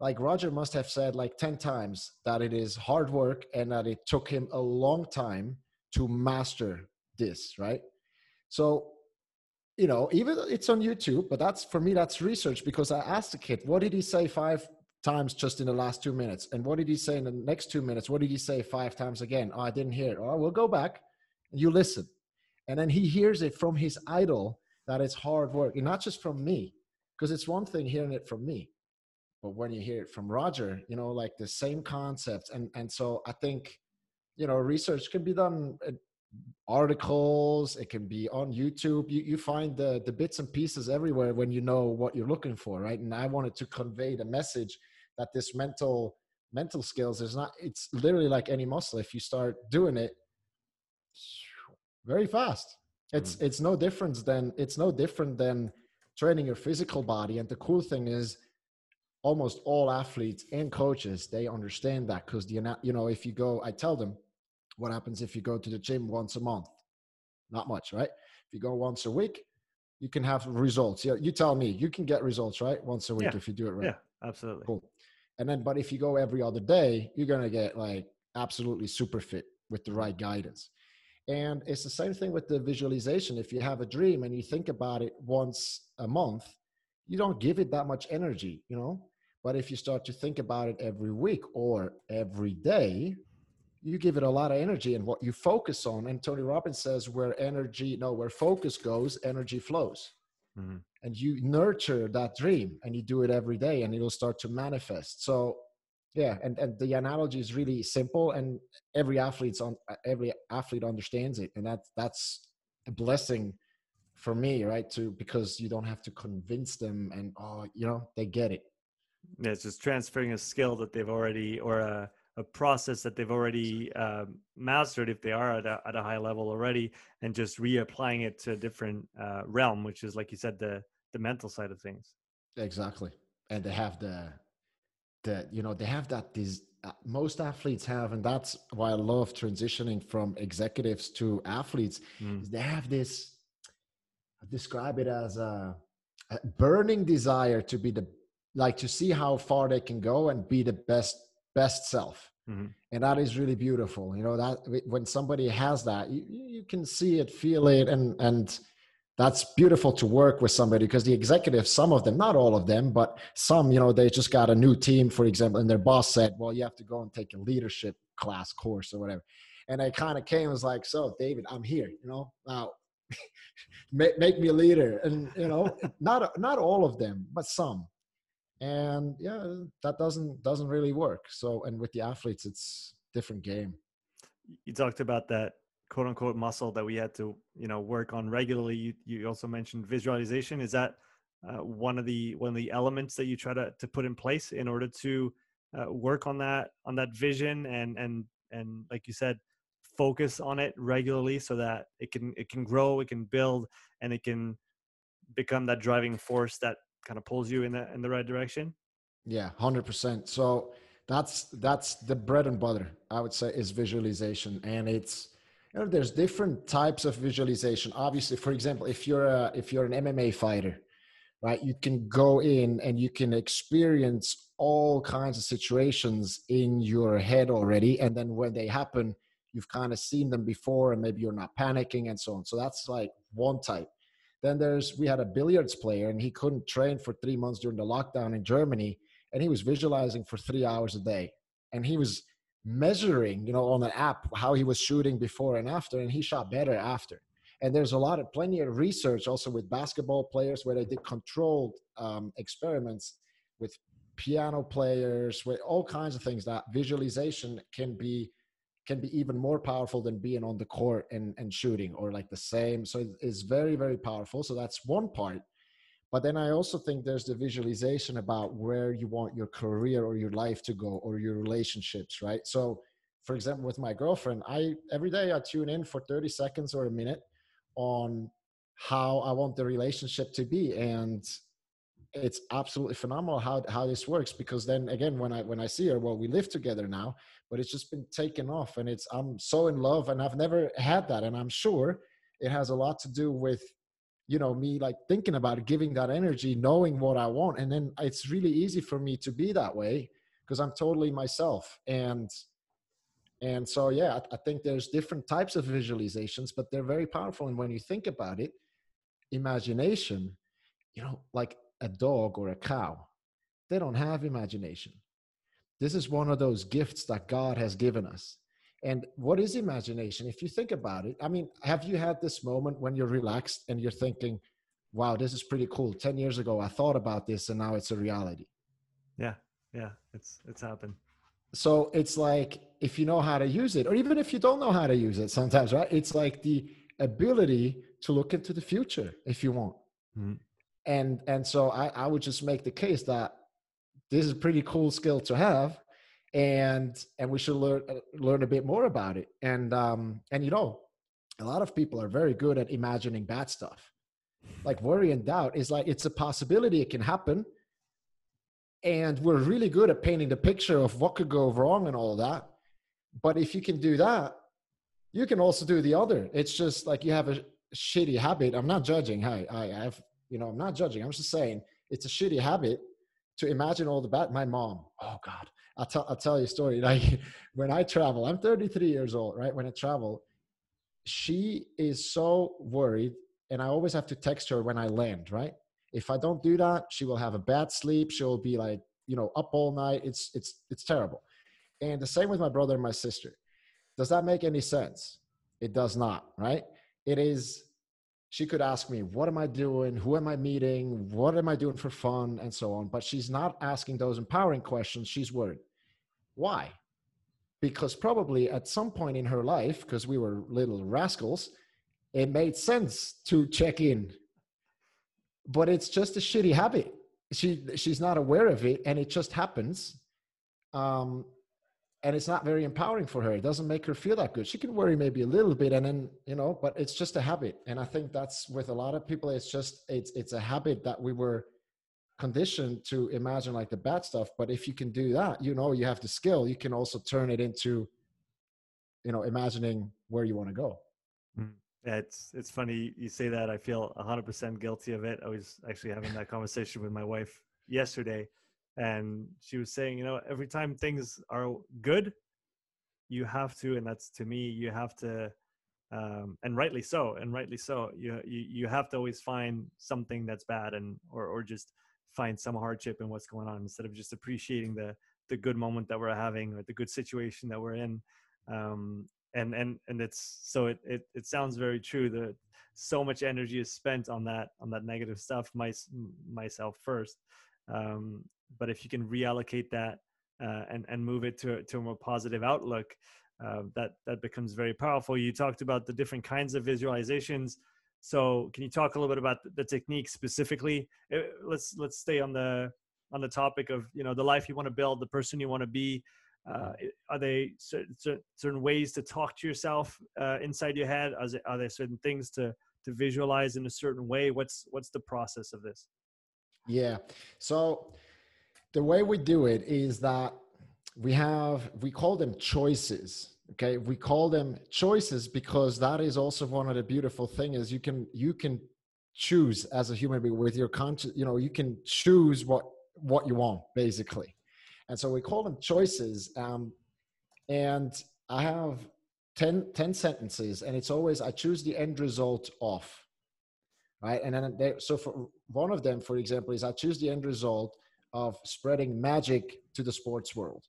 like Roger must have said like 10 times that it is hard work and that it took him a long time to master this, right? So, you know, even it's on YouTube, but that's for me, that's research because I asked the kid, what did he say five times just in the last two minutes? And what did he say in the next two minutes? What did he say five times again? Oh, I didn't hear it. Oh, we'll go back you listen. And then he hears it from his idol that it's hard work, and not just from me, because it's one thing hearing it from me but when you hear it from roger you know like the same concept. and and so i think you know research can be done articles it can be on youtube you, you find the the bits and pieces everywhere when you know what you're looking for right and i wanted to convey the message that this mental mental skills is not it's literally like any muscle. If you start doing it very fast. It's mm. it's no difference than it's no different than training your physical body. And the cool thing is almost all athletes and coaches they understand that because the you know if you go i tell them what happens if you go to the gym once a month. Not much right? If you go once a week you can have results. Yeah you tell me you can get results right once a week yeah. if you do it right. Yeah absolutely. Cool and then but if you go every other day you're going to get like absolutely super fit with the right guidance and it's the same thing with the visualization if you have a dream and you think about it once a month you don't give it that much energy you know but if you start to think about it every week or every day, you give it a lot of energy and what you focus on. And Tony Robbins says, where energy, no, where focus goes, energy flows. Mm-hmm. And you nurture that dream and you do it every day and it'll start to manifest. So yeah and, and the analogy is really simple and every athlete's on every athlete understands it and that's that's a blessing for me right to because you don't have to convince them and oh you know they get it yeah it's just transferring a skill that they've already or a, a process that they've already uh, mastered if they are at a, at a high level already and just reapplying it to a different uh, realm which is like you said the the mental side of things exactly and they have the that you know they have that these uh, most athletes have and that's why i love transitioning from executives to athletes mm. they have this I describe it as a, a, burning desire to be the like to see how far they can go and be the best best self mm-hmm. and that is really beautiful you know that when somebody has that you, you can see it feel it and and that's beautiful to work with somebody because the executives, some of them, not all of them, but some, you know, they just got a new team, for example, and their boss said, well, you have to go and take a leadership class course or whatever. And I kind of came was like, so David, I'm here, you know, now make, make me a leader. And, you know, not, not all of them, but some. And yeah, that doesn't, doesn't really work. So, and with the athletes, it's different game. You talked about that quote unquote muscle that we had to you know work on regularly. You, you also mentioned visualization. Is that uh, one of the one of the elements that you try to, to put in place in order to uh, work on that on that vision and and and like you said focus on it regularly so that it can it can grow it can build and it can become that driving force that kind of pulls you in the in the right direction? Yeah 100% so that's that's the bread and butter i would say is visualization. And it's you know, there's different types of visualization. Obviously, for example, if you're a, if you're an MMA fighter, right, you can go in and you can experience all kinds of situations in your head already, and then when they happen, you've kind of seen them before, and maybe you're not panicking and so on. So that's like one type. Then there's we had a billiards player, and he couldn't train for three months during the lockdown in Germany, and he was visualizing for three hours a day, and he was measuring, you know, on an app how he was shooting before and after, and he shot better after. And there's a lot of plenty of research also with basketball players where they did controlled um, experiments with piano players, with all kinds of things that visualization can be can be even more powerful than being on the court and, and shooting or like the same. So it's very, very powerful. So that's one part. But then I also think there's the visualization about where you want your career or your life to go or your relationships, right? So, for example, with my girlfriend, I every day I tune in for 30 seconds or a minute on how I want the relationship to be. And it's absolutely phenomenal how, how this works because then again when I when I see her, well, we live together now, but it's just been taken off and it's I'm so in love and I've never had that. And I'm sure it has a lot to do with you know me like thinking about giving that energy knowing what i want. And then it's really easy for me to be that way because i'm totally myself. And and so yeah I, I think there's different types of visualizations but they're very powerful. And when you think about it imagination you know like a dog or a cow they don't have imagination. This is one of those gifts that god has given us and what is imagination? If you think about it, I mean, have you had this moment when you're relaxed and you're thinking, wow, this is pretty cool. 10 years ago, I thought about this and now it's a reality. Yeah. Yeah. It's, it's happened. So it's like, if you know how to use it, or even if you don't know how to use it sometimes, right? It's like the ability to look into the future if you want. Mm-hmm. And, and so I, I would just make the case that this is a pretty cool skill to have and and we should learn uh, learn a bit more about it. And um and you know a lot of people are very good at imagining bad stuff. Like worry and doubt is like it's a possibility it can happen. And we're really good at painting the picture of what could go wrong and all that. But if you can do that you can also do the other. It's just like you have a shitty habit. I'm not judging. Hi i have you know i'm not judging. I'm just saying it's a shitty habit to imagine all the bad my mom oh god I'll tell I'll tell you a story. Like when I travel, I'm 33 years old, right? When I travel, she is so worried, and I always have to text her when I land, right? If I don't do that, she will have a bad sleep. She'll be like, you know, up all night. It's it's it's terrible. And the same with my brother and my sister. Does that make any sense? It does not, right? It is she could ask me, What am I doing? Who am I meeting? What am I doing for fun? And so on. But she's not asking those empowering questions. She's worried. Why? Because probably at some point in her life, because we were little rascals, it made sense to check in. But it's just a shitty habit. She she's not aware of it, and it just happens. Um, and it's not very empowering for her. It doesn't make her feel that good. She can worry maybe a little bit, and then you know, but it's just a habit. And I think that's with a lot of people. It's just it's it's a habit that we were conditioned to imagine like the bad stuff. But if you can do that, you know, you have the skill. You can also turn it into, you know, imagining where you want to go. Mm. It's it's funny you say that. I feel 100% guilty of it. I was actually having that conversation with my wife yesterday and she was saying you know every time things are good you have to and that's to me you have to um, and rightly so and rightly so you, you you have to always find something that's bad and or or just find some hardship in what's going on instead of just appreciating the the good moment that we're having or the good situation that we're in um, and and and it's so it, it it sounds very true that so much energy is spent on that on that negative stuff my, myself first um, but if you can reallocate that uh, and and move it to to a more positive outlook, uh, that that becomes very powerful. You talked about the different kinds of visualizations. So can you talk a little bit about the technique specifically? Uh, let's let's stay on the on the topic of you know the life you want to build, the person you want to be. Uh, are they certain, certain ways to talk to yourself uh, inside your head? Are there, are there certain things to to visualize in a certain way? What's what's the process of this? Yeah. So the way we do it is that we have we call them choices okay? We call them choices because that is also one of the beautiful things is you can you can choose as a human being with your conscious you know you can choose what what you want basically. And so we call them choices um, and i have 10, 10 sentences and it's always i choose the end result off right? And then they, so for one of them for example is i choose the end result of spreading magic to the sports world.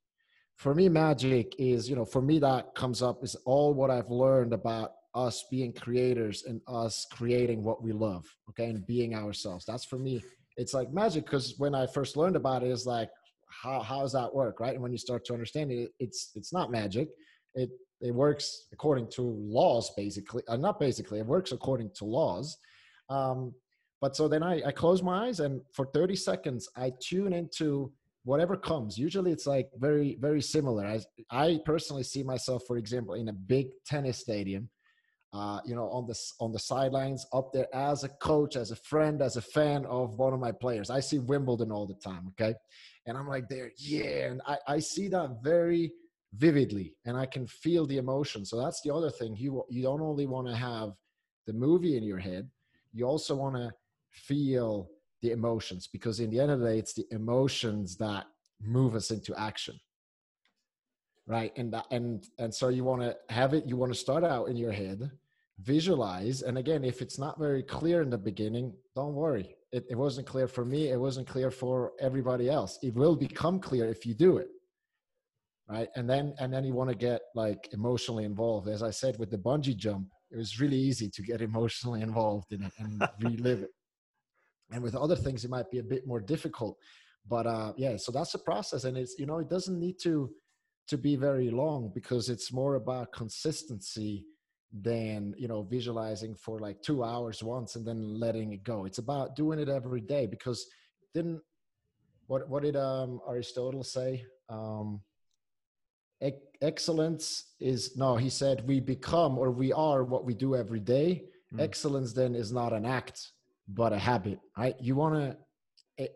For me, magic is, you know, for me, that comes up is all what I've learned about us being creators and us creating what we love, okay, and being ourselves. That's for me, it's like magic because when I first learned about it, it's like, how, how does that work, right? And when you start to understand it, it's it's not magic. It it works according to laws, basically. Uh, not basically, it works according to laws. Um, but so then I, I close my eyes and for 30 seconds, I tune into whatever comes. Usually it's like very, very similar. I, I personally see myself, for example, in a big tennis stadium, uh, you know, on the, on the sidelines up there as a coach, as a friend, as a fan of one of my players. I see Wimbledon all the time. Okay. And I'm like there, yeah. And I, I see that very vividly and I can feel the emotion. So that's the other thing. You, you don't only want to have the movie in your head, you also want to feel the emotions because in the end of the day it's the emotions that move us into action right? And and and so you want to have it you want to start out in your head visualize and again if it's not very clear in the beginning don't worry. It, it wasn't clear for me it wasn't clear for everybody else. It will become clear if you do it right? And then and then you want to get like emotionally involved. As i said with the bungee jump it was really easy to get emotionally involved in it and relive it and with other things it might be a bit more difficult but uh yeah so that's the process and it's you know it doesn't need to to be very long because it's more about consistency than you know visualizing for like two hours once and then letting it go. It's about doing it every day because didn't what what did um aristotle say? Um excellence is no he said we become or we are what we do every day. Mm. excellence then is not an act but a habit. Right you want to eh,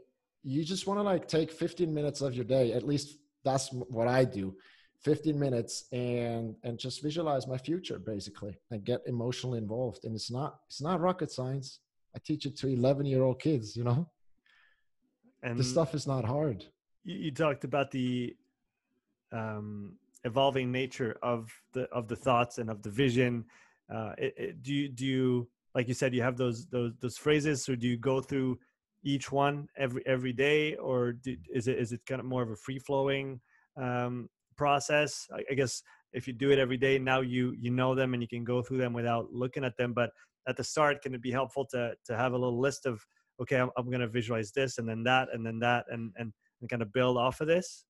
you just want to like take 15 minutes of your day at least that's what i do 15 minutes and and just visualize my future basically and get emotionally involved. And it's not it's not rocket science. I teach it to 11 year old kids you know? And the stuff is not hard. You, you talked about the um evolving nature of the of the thoughts and of the vision. Uh it, it, do you do you like you said you have those those those phrases. So do you go through each one every every day or do, is it is it kind of more of a free flowing um, process? I, I, guess if you do it every day now you you know them and you can go through them without looking at them. But at the start can it be helpful to to have a little list of okay i'm, I'm going to visualize this and then that and then that and and, and kind of build off of this?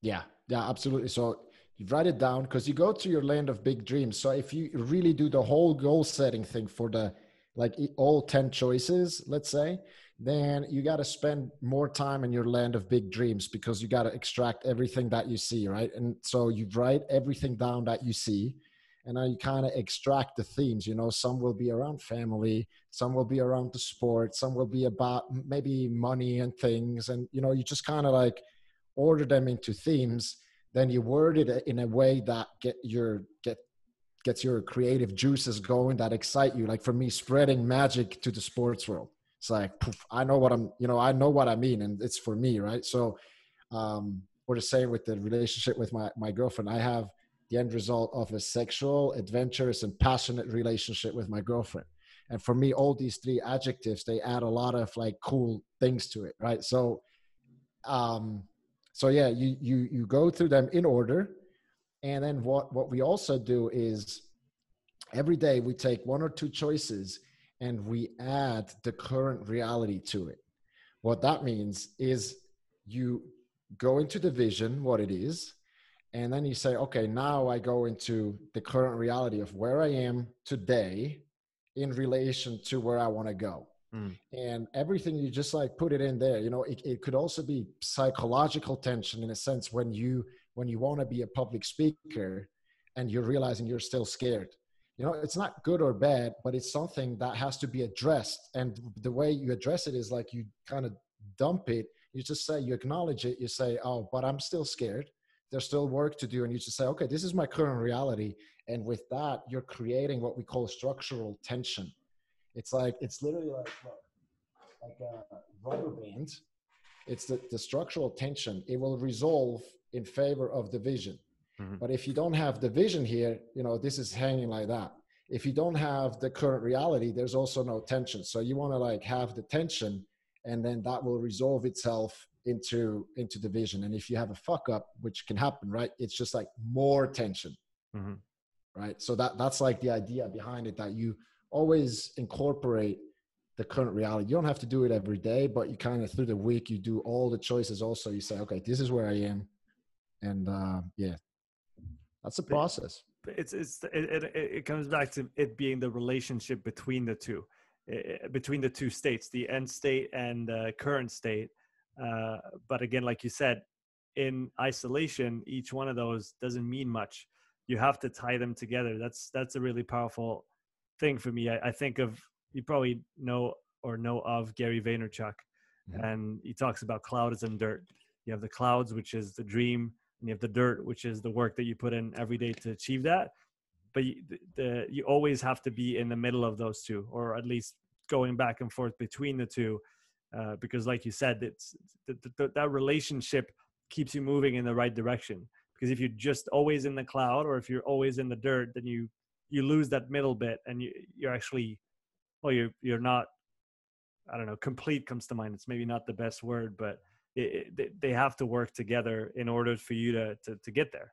Yeah, yeah, absolutely. So you write it down because you go to your land of big dreams. So if you really do the whole goal setting thing for the like all 10 choices, let's say, then you got to spend more time in your land of big dreams because you got to extract everything that you see, right? And so you write everything down that you see and then you kind of extract the themes you know some will be around family some will be around the sport some will be about maybe money and things and you know you just kind of like order them into themes then you word it in a way that get your get gets your creative juices going that excite you like for me spreading magic to the sports world. It's like poof, i know what i'm you know i know what i mean and it's for me right? So um we're the same with the relationship with my my girlfriend. I have the end result of a sexual adventurous and passionate relationship with my girlfriend. And for me all these three adjectives they add a lot of like cool things to it right? So um so yeah you you you go through them in order and then what what we also do is every day we take one or two choices and we add the current reality to it. What that means is you go into the vision what it is and then you say okay now i go into the current reality of where i am today in relation to where i want to go. Mm. and everything you just like put it in there. You know it, it could also be psychological tension in a sense when you when you want to be a public speaker and you're realizing you're still scared. You know it's not good or bad but it's something that has to be addressed. And the way you address it is like you kind of dump it. You just say you acknowledge it. You say oh but i'm still scared. There's still work to do. And you just say okay this is my current reality. And with that you're creating what we call structural tension. It's like it's literally like like a rubber band. It's the, the structural tension. It will resolve in favor of the vision. Mm-hmm. but if you don't have the vision here you know this is hanging like that. If you don't have the current reality there's also no tension. So you want to like have the tension and then that will resolve itself into into the vision. And if you have a fuck up which can happen right it's just like more tension. Mm-hmm. right? So that that's like the idea behind it that you always incorporate the current reality. You don't have to do it every day but you kind of through the week you do all the choices also. You say okay this is where i am and uh yeah that's a process it's it's it, it, it comes back to it being the relationship between the two between the two states the end state and the current state uh, but again, like you said, in isolation, each one of those doesn't mean much. You have to tie them together. That's that's a really powerful thing for me. I, I think of you probably know or know of Gary Vaynerchuk, yeah. and he talks about clouds and dirt. You have the clouds, which is the dream, and you have the dirt, which is the work that you put in every day to achieve that. But you, the, the, you always have to be in the middle of those two, or at least going back and forth between the two uh, because like you said it's that relationship keeps you moving in the right direction because if you're just always in the cloud or if you're always in the dirt then you you lose that middle bit and you you're actually well you're you're not i don't know complete comes to mind it's maybe not the best word but it, they have to work together in order for you to to, to get there.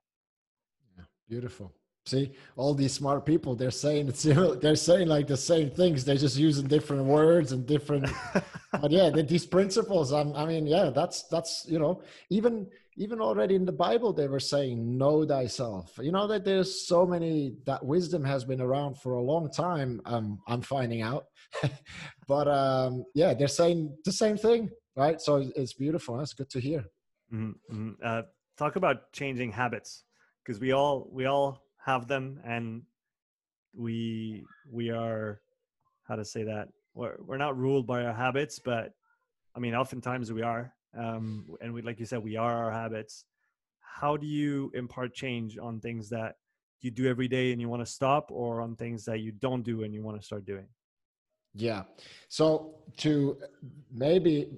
Yeah, beautiful. See all these smart people they're saying it's they're saying like the same things they're just using different words and different but yeah these principles I'm, i mean yeah that's that's you know even even already in the bible they were saying know thyself. You know that there's so many that wisdom has been around for a long time um, i'm finding out. But um yeah they're saying the same thing right? So it's beautiful. That's good to hear. Mm-hmm. mm-hmm. Uh, talk about changing habits because we all we all have them and we we are how to say that? We're, we're not ruled by our habits but i mean oftentimes we are. Um, and we like you said we are our habits. How do you impart change on things that you do every day and you want to stop or on things that you don't do and you want to start doing? Yeah. So to maybe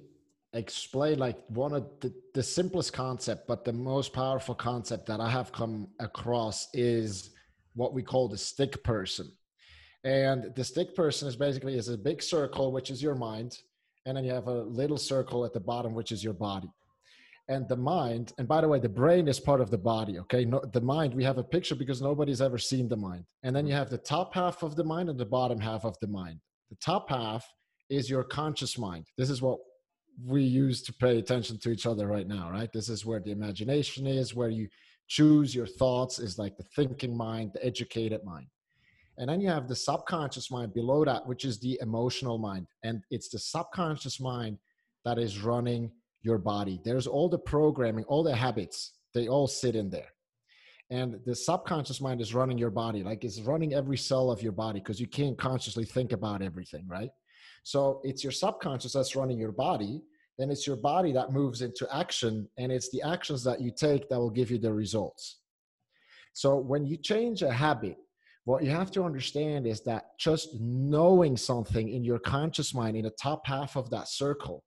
explain like one of the, the simplest concept but the most powerful concept that i have come across is what we call the stick person. And the stick person is basically is a big circle which is your mind and then you have a little circle at the bottom which is your body. And the mind and by the way the brain is part of the body okay? No, the mind we have a picture because nobody's ever seen the mind. And then you have the top half of the mind and the bottom half of the mind. The top half is your conscious mind. This is what we use to pay attention to each other right now, right? This is where the imagination is, where you choose your thoughts, is like the thinking mind, the educated mind. And then you have the subconscious mind below that, which is the emotional mind. And it's the subconscious mind that is running your body. There's all the programming, all the habits, they all sit in there. And the subconscious mind is running your body, like it's running every cell of your body because you can't consciously think about everything, right? So it's your subconscious that's running your body. Then it's your body that moves into action, and it's the actions that you take that will give you the results. So when you change a habit, what you have to understand is that just knowing something in your conscious mind in the top half of that circle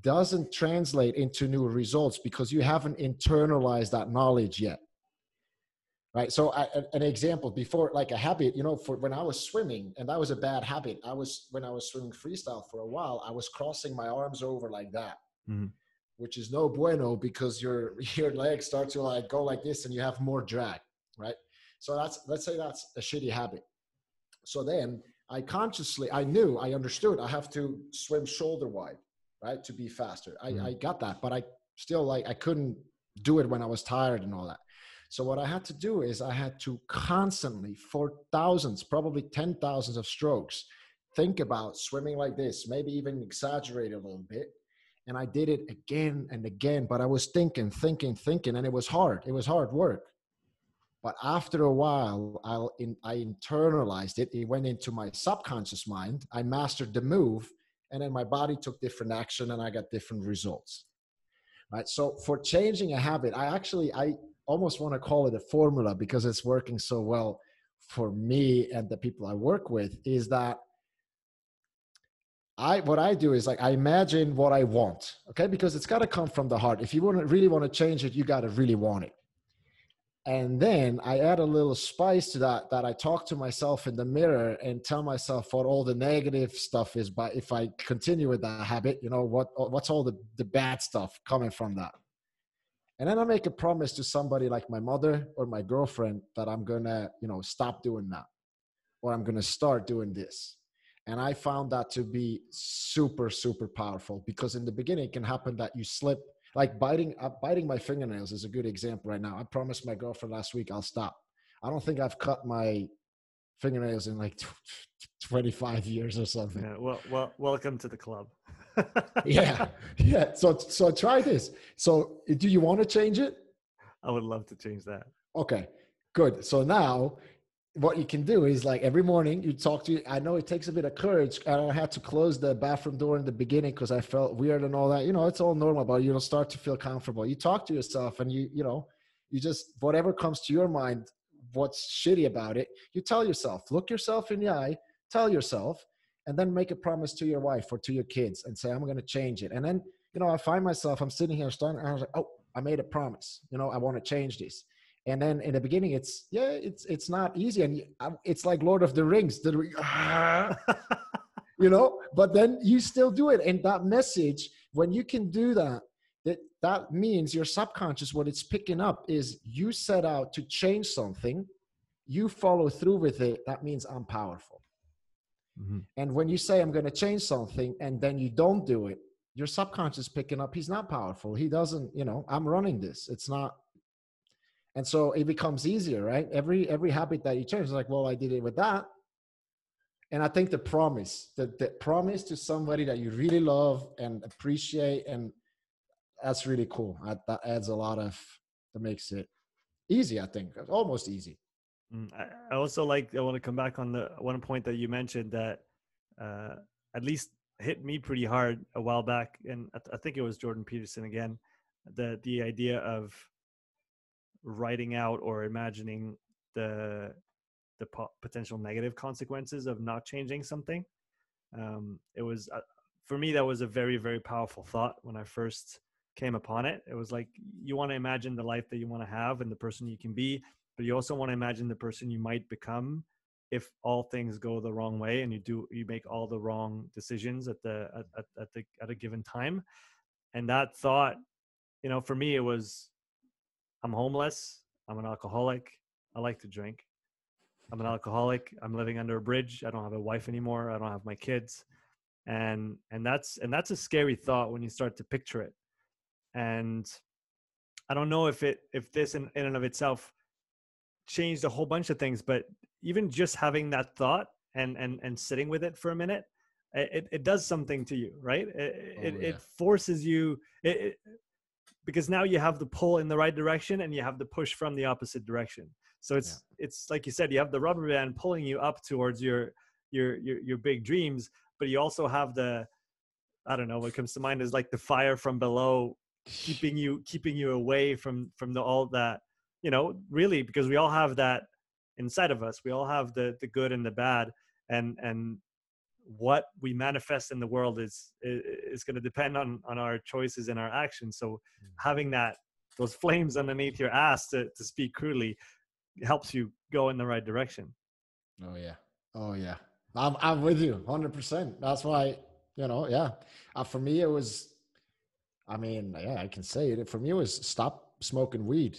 doesn't translate into new results because you haven't internalized that knowledge yet right? So I, an example before like a habit you know for when i was swimming and that was a bad habit i was when i was swimming freestyle for a while i was crossing my arms over like that. Mm-hmm. which is no bueno because your your legs start to like go like this and you have more drag right? So that's let's say that's a shitty habit. So then i consciously i knew i understood i have to swim shoulder wide right to be faster. I, mm-hmm. I got that but i still like i couldn't do it when i was tired and all that so what I had to do is I had to constantly, for thousands, probably ten thousands of strokes, think about swimming like this, maybe even exaggerate a little bit. And I did it again and again, but I was thinking, thinking, thinking, and it was hard. It was hard work. But after a while, I, in, I internalized it. It went into my subconscious mind. I mastered the move, and then my body took different action, and I got different results. Right. So for changing a habit, I actually I almost want to call it a formula because it's working so well for me and the people I work with is that I what I do is like I imagine what I want, okay? Because it's got to come from the heart. If you want to really want to change it, you got to really want it. And then I add a little spice to that that I talk to myself in the mirror and tell myself what all the negative stuff is but if I continue with that habit, you know, what what's all the the bad stuff coming from that. And then I make a promise to somebody like my mother or my girlfriend that I'm gonna, you know, stop doing that or I'm gonna start doing this. And I found that to be super, super powerful because in the beginning it can happen that you slip. Like biting, uh, biting my fingernails is a good example right now. I promised my girlfriend last week I'll stop. I don't think I've cut my fingernails in like 25 years or something. Yeah, well, well, welcome to the club yeah, yeah. So so try this. So do you want to change it? I would love to change that. Okay, good. So now what you can do is like every morning you talk to i know it takes a bit of courage i had to close the bathroom door in the beginning because i felt weird and all that you know it's all normal but you'll start to feel comfortable you talk to yourself and you you know you just whatever comes to your mind what's shitty about it you tell yourself look yourself in the eye tell yourself and then make a promise to your wife or to your kids and say i'm going to change it. And then you know i find myself i'm sitting here starting and i was like oh i made a promise. You know i want to change this. And then in the beginning it's yeah it's it's not easy. And it's like lord of the rings you know but then you still do it. And that message when you can do that that that means your subconscious what it's picking up is you set out to change something. You follow through with it. That means i'm powerful Mm-hmm. And when you say, I'm going to change something, and then you don't do it, your subconscious picking up, he's not powerful. He doesn't, you know, I'm running this. It's not. And so it becomes easier, right? Every every habit that you change is like, well, I did it with that. And I think the promise, the, the promise to somebody that you really love and appreciate, and that's really cool. That, that adds a lot of, that makes it easy, I think, almost easy. Mm, I also like. I want to come back on the one point that you mentioned that uh, at least hit me pretty hard a while back, and I, th- I think it was Jordan Peterson again. The the idea of writing out or imagining the the po- potential negative consequences of not changing something. Um, it was uh, for me that was a very very powerful thought when I first came upon it. It was like you want to imagine the life that you want to have and the person you can be, but you also want to imagine the person you might become if all things go the wrong way and you do you make all the wrong decisions at the at, at, the at a given time. And that thought you know for me it was i'm homeless. I'm an alcoholic. I like to drink. I'm an alcoholic. I'm living under a bridge. I don't have a wife anymore. I don't have my kids. And and that's and that's a scary thought when you start to picture it. And i don't know if it if this in, in and of itself changed a whole bunch of things but even just having that thought and and and sitting with it for a minute it, it does something to you right it, oh, it, yeah. it, forces you it, because now you have the pull in the right direction and you have the push from the opposite direction so it's yeah. it's like you said you have the rubber band pulling you up towards your your your, your big dreams but you also have the i don't know what comes to mind is like the fire from below keeping you keeping you away from from the all that you know really because we all have that inside of us. We all have the the good and the bad and and what we manifest in the world is is going to depend on on our choices and our actions. So mm. having that those flames underneath your ass to, to speak crudely helps you go in the right direction. Oh yeah. Oh yeah. I'm, I'm with you 100% that's why you know yeah. Uh, for me it was i mean yeah i can say it. For me it was stop smoking weed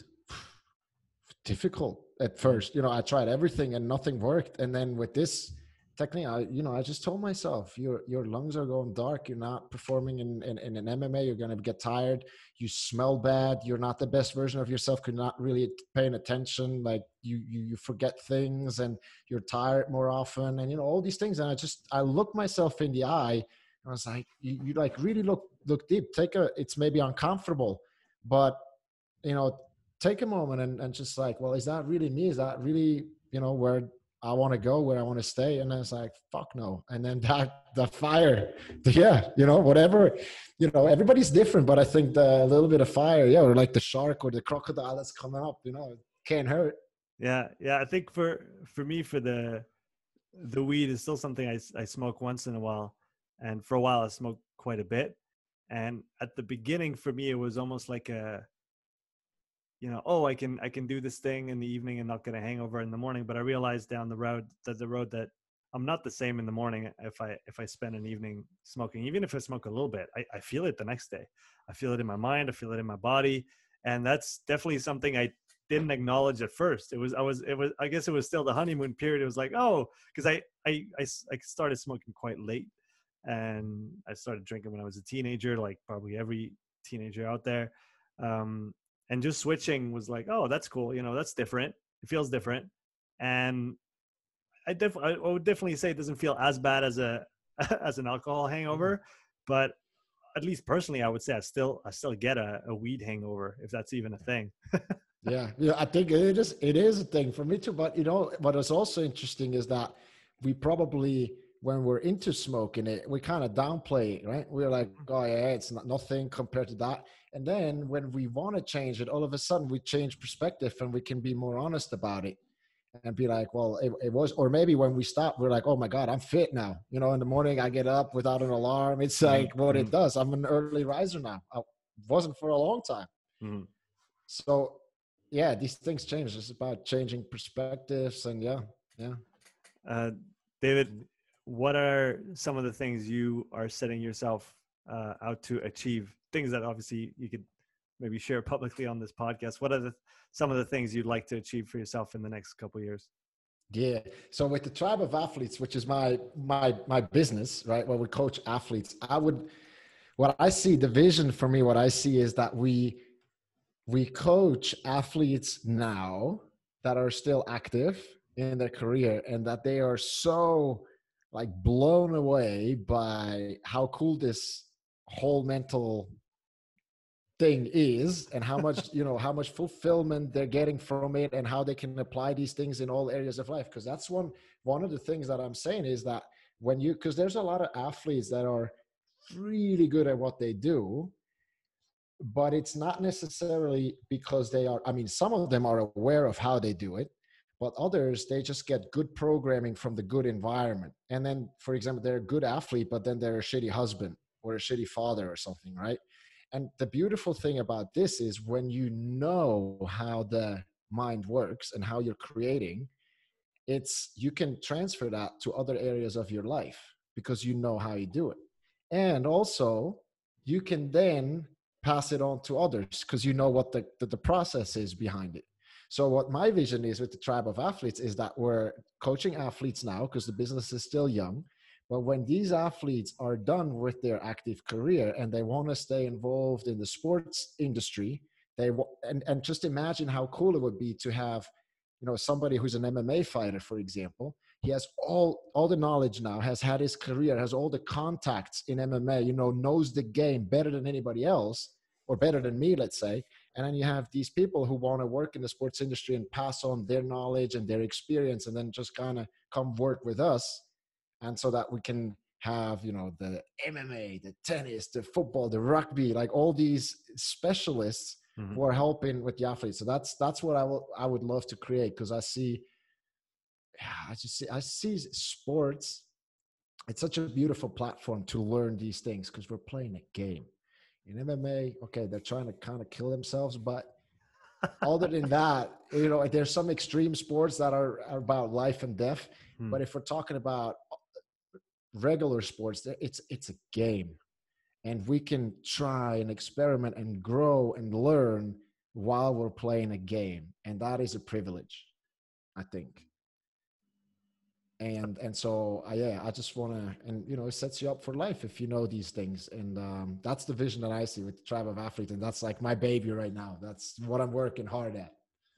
difficult at first. You know i tried everything and nothing worked. And then with this technique, i you know i just told myself your your lungs are going dark. You're not performing in in, in an mma you're going to get tired. You smell bad. You're not the best version of yourself. You're not really paying attention. Like you, you you forget things and you're tired more often. And you know all these things. And i just i looked myself in the eye and i was like you, you like really look look deep. Take a it's maybe uncomfortable but you know take a moment and, and just like well is that really me is that really you know where I want to go where I want to stay. And then it's like, fuck no. And then that, the fire, yeah, you know, whatever, you know, everybody's different, but I think the little bit of fire, yeah, or like the shark or the crocodile that's coming up, you know, can't hurt. Yeah. Yeah. I think for, for me, for the, the weed is still something I, I smoke once in a while. And for a while I smoked quite a bit. And at the beginning for me, it was almost like a, you know oh i can i can do this thing in the evening and not get a hangover in the morning but i realized down the road that the road that i'm not the same in the morning if i if i spend an evening smoking even if i smoke a little bit I, I feel it the next day. I feel it in my mind i feel it in my body and that's definitely something i didn't acknowledge at first. It was i was it was i guess it was still the honeymoon period it was like oh because I, I i i started smoking quite late and i started drinking when i was a teenager like probably every teenager out there um, and just switching was like oh that's cool you know that's different it feels different and i def i would definitely say it doesn't feel as bad as a as an alcohol mm-hmm. hangover but at least personally i would say i still i still get a, a weed hangover if that's even a thing yeah yeah i think it is it is a thing for me too but you know what is also interesting is that we probably when we're into smoking it we kind of downplay it right we're like mm-hmm. oh yeah it's not nothing compared to that and then when we want to change it, all of a sudden we change perspective and we can be more honest about it and be like, well, it, it, was, or maybe when we stop, we're like, oh my God, I'm fit now. You know, in the morning I get up without an alarm. It's like mm-hmm. what it does. I'm an early riser now. I wasn't for a long time. Mm-hmm. So yeah, these things change. It's about changing perspectives and yeah, yeah. Uh, David, what are some of the things you are setting yourself uh, out to achieve things that obviously you could maybe share publicly on this podcast. What are the some of the things you'd like to achieve for yourself in the next couple years? Yeah. So with the tribe of athletes which is my my my business right where we coach athletes i would what i see the vision for me what i see is that we we coach athletes now that are still active in their career and that they are so like blown away by how cool this whole mental thing is and how much you know how much fulfillment they're getting from it and how they can apply these things in all areas of life. Because that's one one of the things that i'm saying is that when you because there's a lot of athletes that are really good at what they do but it's not necessarily because they are i mean some of them are aware of how they do it but others they just get good programming from the good environment. And then for example they're a good athlete but then they're a shitty husband or a shitty father or something right and the beautiful thing about this is when you know how the mind works and how you're creating, it's you can transfer that to other areas of your life because you know how you do it. And also, you can then pass it on to others because you know what the, the, the process is behind it. So what my vision is with the tribe of athletes is that we're coaching athletes now because the business is still young, But when these athletes are done with their active career and they want to stay involved in the sports industry, they and and just imagine how cool it would be to have, you know, somebody who's an MMA fighter, for example. He has all all the knowledge now, has had his career, has all the contacts in MMA, you know, knows the game better than anybody else, or better than me, let's say. And then you have these people who want to work in the sports industry and pass on their knowledge and their experience, and then just kind of come work with us and so that we can have you know the mma the tennis the football the rugby like all these specialists mm-hmm. who are helping with the athletes so that's that's what i will i would love to create because i see yeah, i just see i see sports it's such a beautiful platform to learn these things because we're playing a game in mma okay they're trying to kind of kill themselves but other than that you know there's some extreme sports that are, are about life and death hmm. but if we're talking about regular sports it's it's a game. And we can try and experiment and grow and learn while we're playing a game. And that is a privilege i think. And and so I, yeah i just want to and you know it sets you up for life if you know these things. And um, that's the vision that i see with the tribe of athletes and that's like my baby right now. That's what i'm working hard at.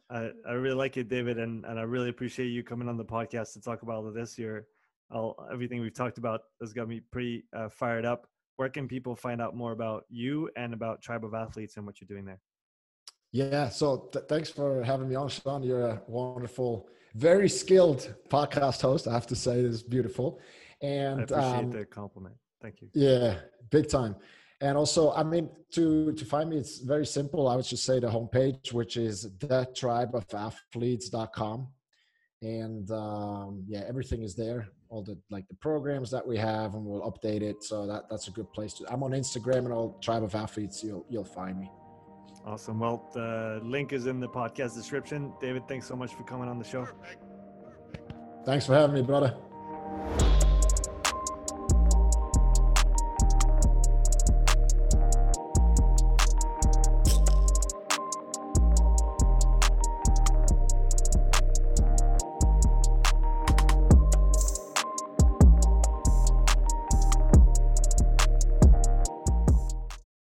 I, I really like it david and, and i really appreciate you coming on the podcast to talk about all of this. Here all everything we've talked about has got me pretty uh, fired up. Where can people find out more about you and about Tribe of Athletes and what you're doing there? Yeah, so th- thanks for having me on, Sean. You're a wonderful, very skilled podcast host. I have to say, it's beautiful. And I appreciate um, the compliment. Thank you. Yeah, big time. And also, I mean, to to find me, it's very simple. I would just say the homepage, which is thetribeofathletes.com and um, yeah everything is there all the like the programs that we have and we'll update it so that that's a good place to i'm on instagram and all tribe of athletes you'll you'll find me. Awesome. Well the link is in the podcast description. David thanks so much for coming on the show. Thanks for having me brother